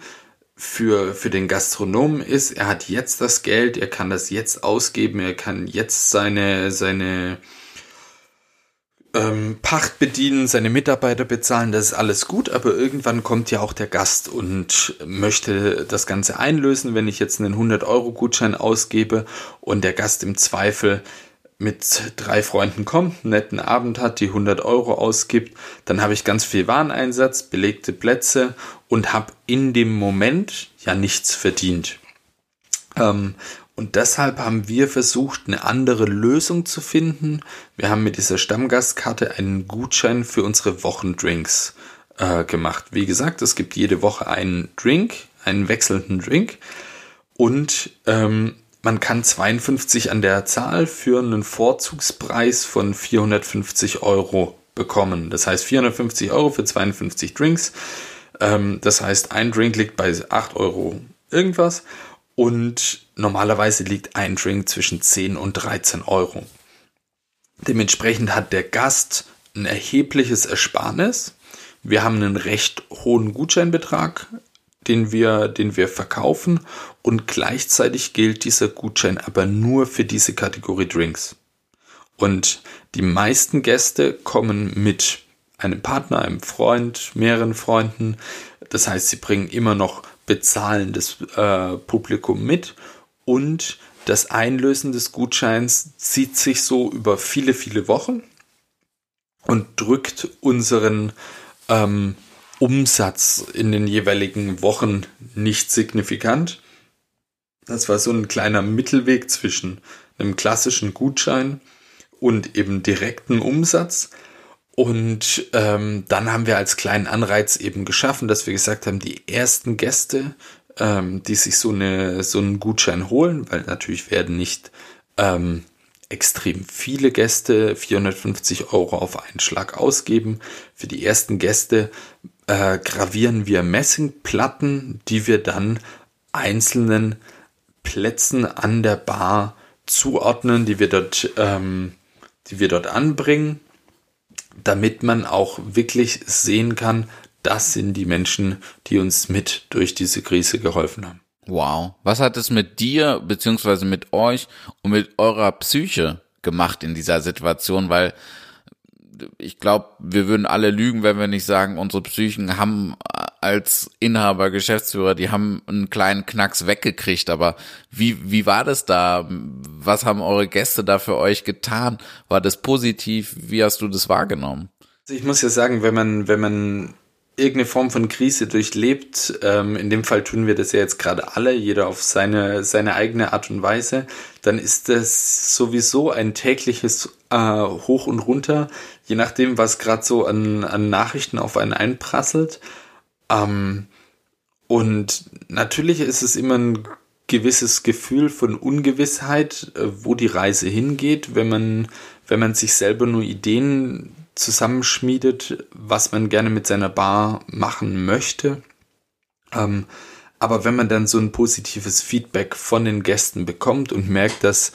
B: für, für den Gastronomen ist, er hat jetzt das Geld, er kann das jetzt ausgeben, er kann jetzt seine, seine ähm, Pacht bedienen, seine Mitarbeiter bezahlen, das ist alles gut, aber irgendwann kommt ja auch der Gast und möchte das Ganze einlösen, wenn ich jetzt einen 100-Euro-Gutschein ausgebe und der Gast im Zweifel mit drei Freunden kommt, einen netten Abend hat, die 100 Euro ausgibt, dann habe ich ganz viel Wareneinsatz, belegte Plätze und habe in dem Moment ja nichts verdient. Ähm, und deshalb haben wir versucht, eine andere Lösung zu finden. Wir haben mit dieser Stammgastkarte einen Gutschein für unsere Wochendrinks äh, gemacht. Wie gesagt, es gibt jede Woche einen Drink, einen wechselnden Drink. Und ähm, man kann 52 an der Zahl für einen Vorzugspreis von 450 Euro bekommen. Das heißt 450 Euro für 52 Drinks. Ähm, das heißt, ein Drink liegt bei 8 Euro irgendwas und normalerweise liegt ein Drink zwischen 10 und 13 Euro. Dementsprechend hat der Gast ein erhebliches Ersparnis. Wir haben einen recht hohen Gutscheinbetrag den wir, den wir verkaufen und gleichzeitig gilt dieser Gutschein aber nur für diese Kategorie Drinks. Und die meisten Gäste kommen mit einem Partner, einem Freund, mehreren Freunden. Das heißt, sie bringen immer noch bezahlendes äh, Publikum mit und das Einlösen des Gutscheins zieht sich so über viele, viele Wochen und drückt unseren ähm, Umsatz in den jeweiligen Wochen nicht signifikant. Das war so ein kleiner Mittelweg zwischen einem klassischen Gutschein und eben direkten Umsatz. Und ähm, dann haben wir als kleinen Anreiz eben geschaffen, dass wir gesagt haben, die ersten Gäste, ähm, die sich so, eine, so einen Gutschein holen, weil natürlich werden nicht ähm, extrem viele Gäste 450 Euro auf einen Schlag ausgeben. Für die ersten Gäste äh, gravieren wir Messingplatten, die wir dann einzelnen Plätzen an der Bar zuordnen, die wir dort, ähm, die wir dort anbringen, damit man auch wirklich sehen kann, das sind die Menschen, die uns mit durch diese Krise geholfen haben.
A: Wow. Was hat es mit dir, beziehungsweise mit euch und mit eurer Psyche gemacht in dieser Situation? Weil ich glaube, wir würden alle lügen, wenn wir nicht sagen, unsere Psychen haben als Inhaber, Geschäftsführer, die haben einen kleinen Knacks weggekriegt. Aber wie, wie war das da? Was haben eure Gäste da für euch getan? War das positiv? Wie hast du das wahrgenommen?
B: Also ich muss ja sagen, wenn man, wenn man irgendeine Form von Krise durchlebt. Ähm, in dem Fall tun wir das ja jetzt gerade alle, jeder auf seine, seine eigene Art und Weise. Dann ist das sowieso ein tägliches äh, Hoch und Runter, je nachdem, was gerade so an, an Nachrichten auf einen einprasselt. Ähm, und natürlich ist es immer ein gewisses Gefühl von Ungewissheit, äh, wo die Reise hingeht, wenn man, wenn man sich selber nur Ideen zusammenschmiedet, was man gerne mit seiner Bar machen möchte. Ähm, aber wenn man dann so ein positives Feedback von den Gästen bekommt und merkt, dass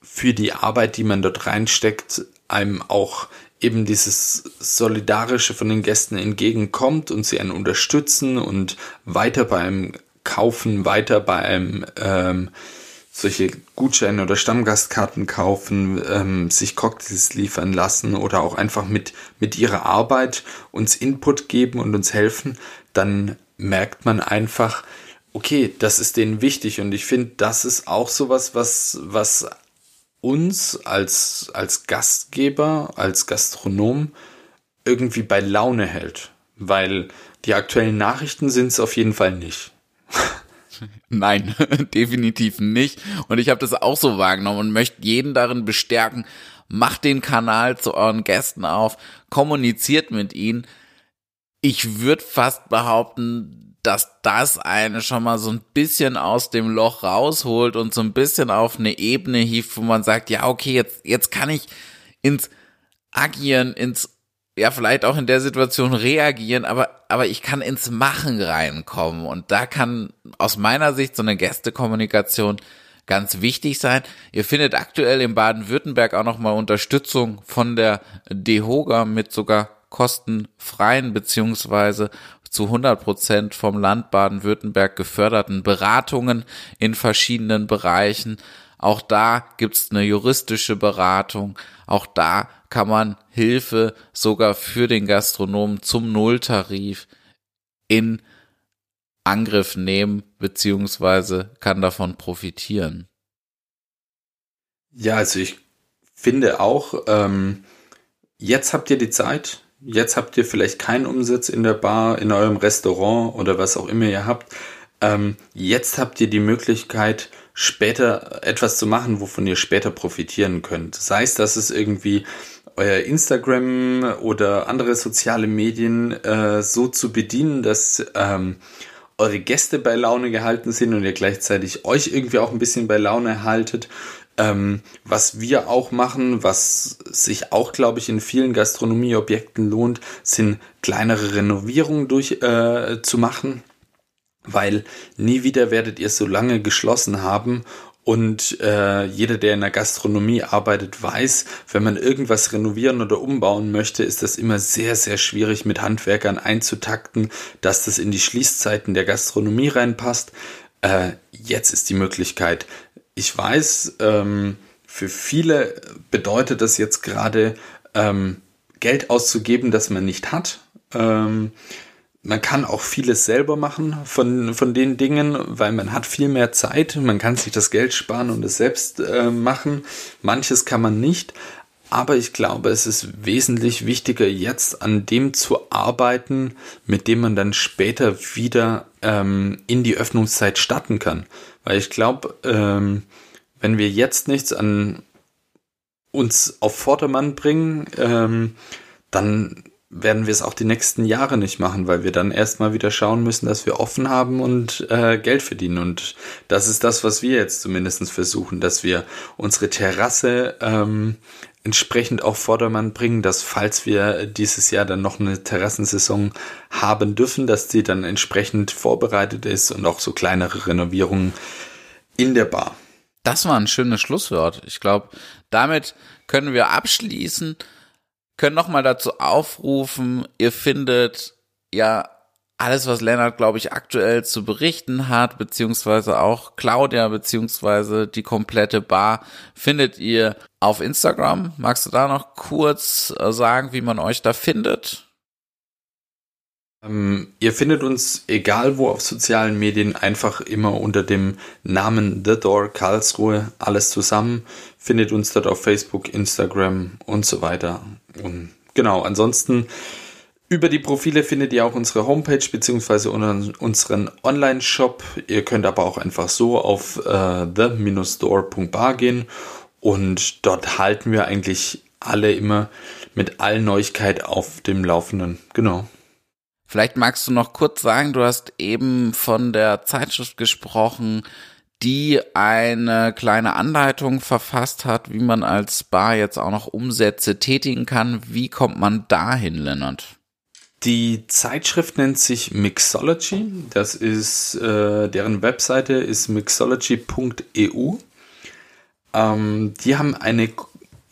B: für die Arbeit, die man dort reinsteckt, einem auch eben dieses Solidarische von den Gästen entgegenkommt und sie einen unterstützen und weiter beim Kaufen, weiter bei einem ähm, solche Gutscheine oder Stammgastkarten kaufen, ähm, sich Cocktails liefern lassen oder auch einfach mit, mit ihrer Arbeit uns Input geben und uns helfen, dann merkt man einfach, okay, das ist denen wichtig und ich finde, das ist auch sowas, was, was uns als, als Gastgeber, als Gastronom irgendwie bei Laune hält, weil die aktuellen Nachrichten sind es auf jeden Fall nicht.
A: Nein, definitiv nicht. Und ich habe das auch so wahrgenommen und möchte jeden darin bestärken, macht den Kanal zu euren Gästen auf, kommuniziert mit ihnen. Ich würde fast behaupten, dass das eine schon mal so ein bisschen aus dem Loch rausholt und so ein bisschen auf eine Ebene hieft, wo man sagt, ja, okay, jetzt, jetzt kann ich ins Agieren, ins ja vielleicht auch in der Situation reagieren, aber aber ich kann ins Machen reinkommen und da kann aus meiner Sicht so eine Gästekommunikation ganz wichtig sein. Ihr findet aktuell in Baden-Württemberg auch noch mal Unterstützung von der DEHOGA mit sogar kostenfreien beziehungsweise zu 100 Prozent vom Land Baden-Württemberg geförderten Beratungen in verschiedenen Bereichen. Auch da gibt's eine juristische Beratung. Auch da kann man Hilfe sogar für den Gastronomen zum Nulltarif in Angriff nehmen, beziehungsweise kann davon profitieren.
B: Ja, also ich finde auch, ähm, jetzt habt ihr die Zeit, jetzt habt ihr vielleicht keinen Umsatz in der Bar, in eurem Restaurant oder was auch immer ihr habt. Ähm, jetzt habt ihr die Möglichkeit, später etwas zu machen, wovon ihr später profitieren könnt. Sei es, dass es irgendwie euer Instagram oder andere soziale Medien äh, so zu bedienen, dass ähm, eure Gäste bei Laune gehalten sind und ihr gleichzeitig euch irgendwie auch ein bisschen bei Laune haltet. Ähm, was wir auch machen, was sich auch, glaube ich, in vielen Gastronomieobjekten lohnt, sind kleinere Renovierungen durch äh, zu machen, weil nie wieder werdet ihr so lange geschlossen haben und äh, jeder, der in der Gastronomie arbeitet, weiß, wenn man irgendwas renovieren oder umbauen möchte, ist das immer sehr, sehr schwierig mit Handwerkern einzutakten, dass das in die Schließzeiten der Gastronomie reinpasst. Äh, jetzt ist die Möglichkeit. Ich weiß, ähm, für viele bedeutet das jetzt gerade ähm, Geld auszugeben, das man nicht hat. Ähm, man kann auch vieles selber machen von, von den Dingen, weil man hat viel mehr Zeit, man kann sich das Geld sparen und es selbst äh, machen. Manches kann man nicht, aber ich glaube, es ist wesentlich wichtiger, jetzt an dem zu arbeiten, mit dem man dann später wieder ähm, in die Öffnungszeit starten kann. Weil ich glaube, ähm, wenn wir jetzt nichts an uns auf Vordermann bringen, ähm, dann werden wir es auch die nächsten Jahre nicht machen, weil wir dann erstmal wieder schauen müssen, dass wir offen haben und äh, Geld verdienen. Und das ist das, was wir jetzt zumindest versuchen, dass wir unsere Terrasse ähm, entsprechend auf Vordermann bringen, dass falls wir dieses Jahr dann noch eine Terrassensaison haben dürfen, dass die dann entsprechend vorbereitet ist und auch so kleinere Renovierungen in der Bar.
A: Das war ein schönes Schlusswort. Ich glaube, damit können wir abschließen können nochmal dazu aufrufen, ihr findet ja alles, was Lennart, glaube ich, aktuell zu berichten hat, beziehungsweise auch Claudia, beziehungsweise die komplette Bar, findet ihr auf Instagram. Magst du da noch kurz äh, sagen, wie man euch da findet?
B: Ähm, ihr findet uns, egal wo auf sozialen Medien, einfach immer unter dem Namen The Door Karlsruhe, alles zusammen. Findet uns dort auf Facebook, Instagram und so weiter. Und genau, ansonsten über die Profile findet ihr auch unsere Homepage beziehungsweise unseren Online-Shop. Ihr könnt aber auch einfach so auf äh, the-store.bar gehen und dort halten wir eigentlich alle immer mit allen Neuigkeiten auf dem Laufenden. Genau.
A: Vielleicht magst du noch kurz sagen, du hast eben von der Zeitschrift gesprochen, die eine kleine Anleitung verfasst hat, wie man als Bar jetzt auch noch Umsätze tätigen kann. Wie kommt man dahin, Lennart?
B: Die Zeitschrift nennt sich Mixology. Das ist, äh, deren Webseite ist mixology.eu. Ähm, die haben eine,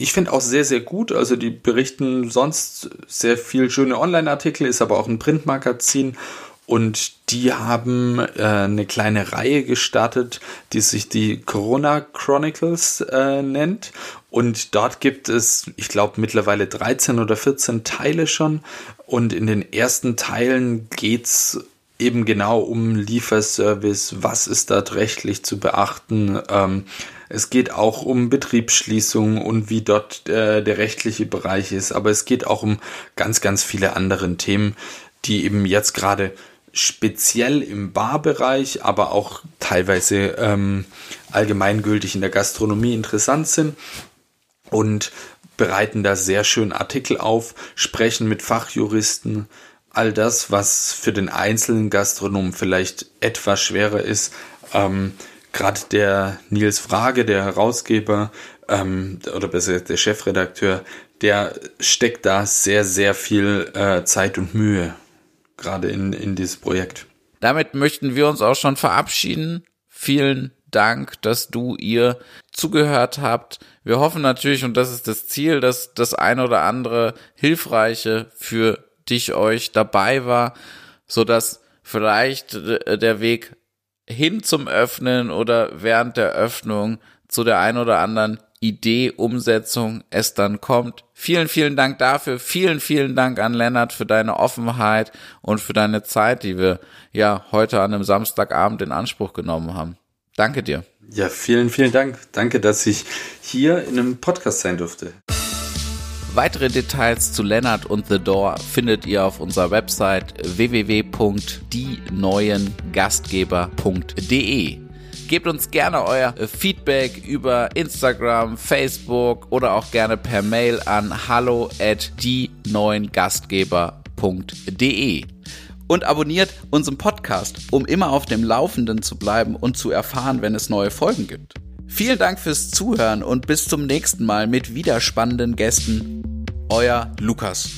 B: ich finde auch sehr, sehr gut. Also die berichten sonst sehr viel schöne Online-Artikel, ist aber auch ein Printmagazin und die haben äh, eine kleine Reihe gestartet, die sich die Corona Chronicles äh, nennt. Und dort gibt es, ich glaube, mittlerweile 13 oder 14 Teile schon. Und in den ersten Teilen geht's eben genau um Lieferservice, was ist dort rechtlich zu beachten. Ähm, es geht auch um Betriebsschließung und wie dort äh, der rechtliche Bereich ist, aber es geht auch um ganz, ganz viele andere Themen, die eben jetzt gerade speziell im Barbereich, aber auch teilweise ähm, allgemeingültig in der Gastronomie interessant sind und bereiten da sehr schön Artikel auf, sprechen mit Fachjuristen, all das, was für den einzelnen Gastronomen vielleicht etwas schwerer ist. Ähm, Gerade der Nils Frage, der Herausgeber ähm, oder besser der Chefredakteur, der steckt da sehr, sehr viel äh, Zeit und Mühe gerade in, in dieses Projekt.
A: Damit möchten wir uns auch schon verabschieden. Vielen Dank, dass du ihr zugehört habt. Wir hoffen natürlich, und das ist das Ziel, dass das eine oder andere Hilfreiche für dich euch dabei war, so dass vielleicht der Weg hin zum Öffnen oder während der Öffnung zu der ein oder anderen Idee, Umsetzung es dann kommt. Vielen, vielen Dank dafür. Vielen, vielen Dank an Lennart für deine Offenheit und für deine Zeit, die wir ja heute an einem Samstagabend in Anspruch genommen haben. Danke dir.
B: Ja, vielen, vielen Dank. Danke, dass ich hier in einem Podcast sein durfte.
A: Weitere Details zu Lennart und The Door findet ihr auf unserer Website www.dieneuengastgeber.de. Gebt uns gerne euer Feedback über Instagram, Facebook oder auch gerne per Mail an hallo at dieneuengastgeber.de und abonniert unseren Podcast, um immer auf dem Laufenden zu bleiben und zu erfahren, wenn es neue Folgen gibt. Vielen Dank fürs Zuhören und bis zum nächsten Mal mit wieder spannenden Gästen. Euer Lukas.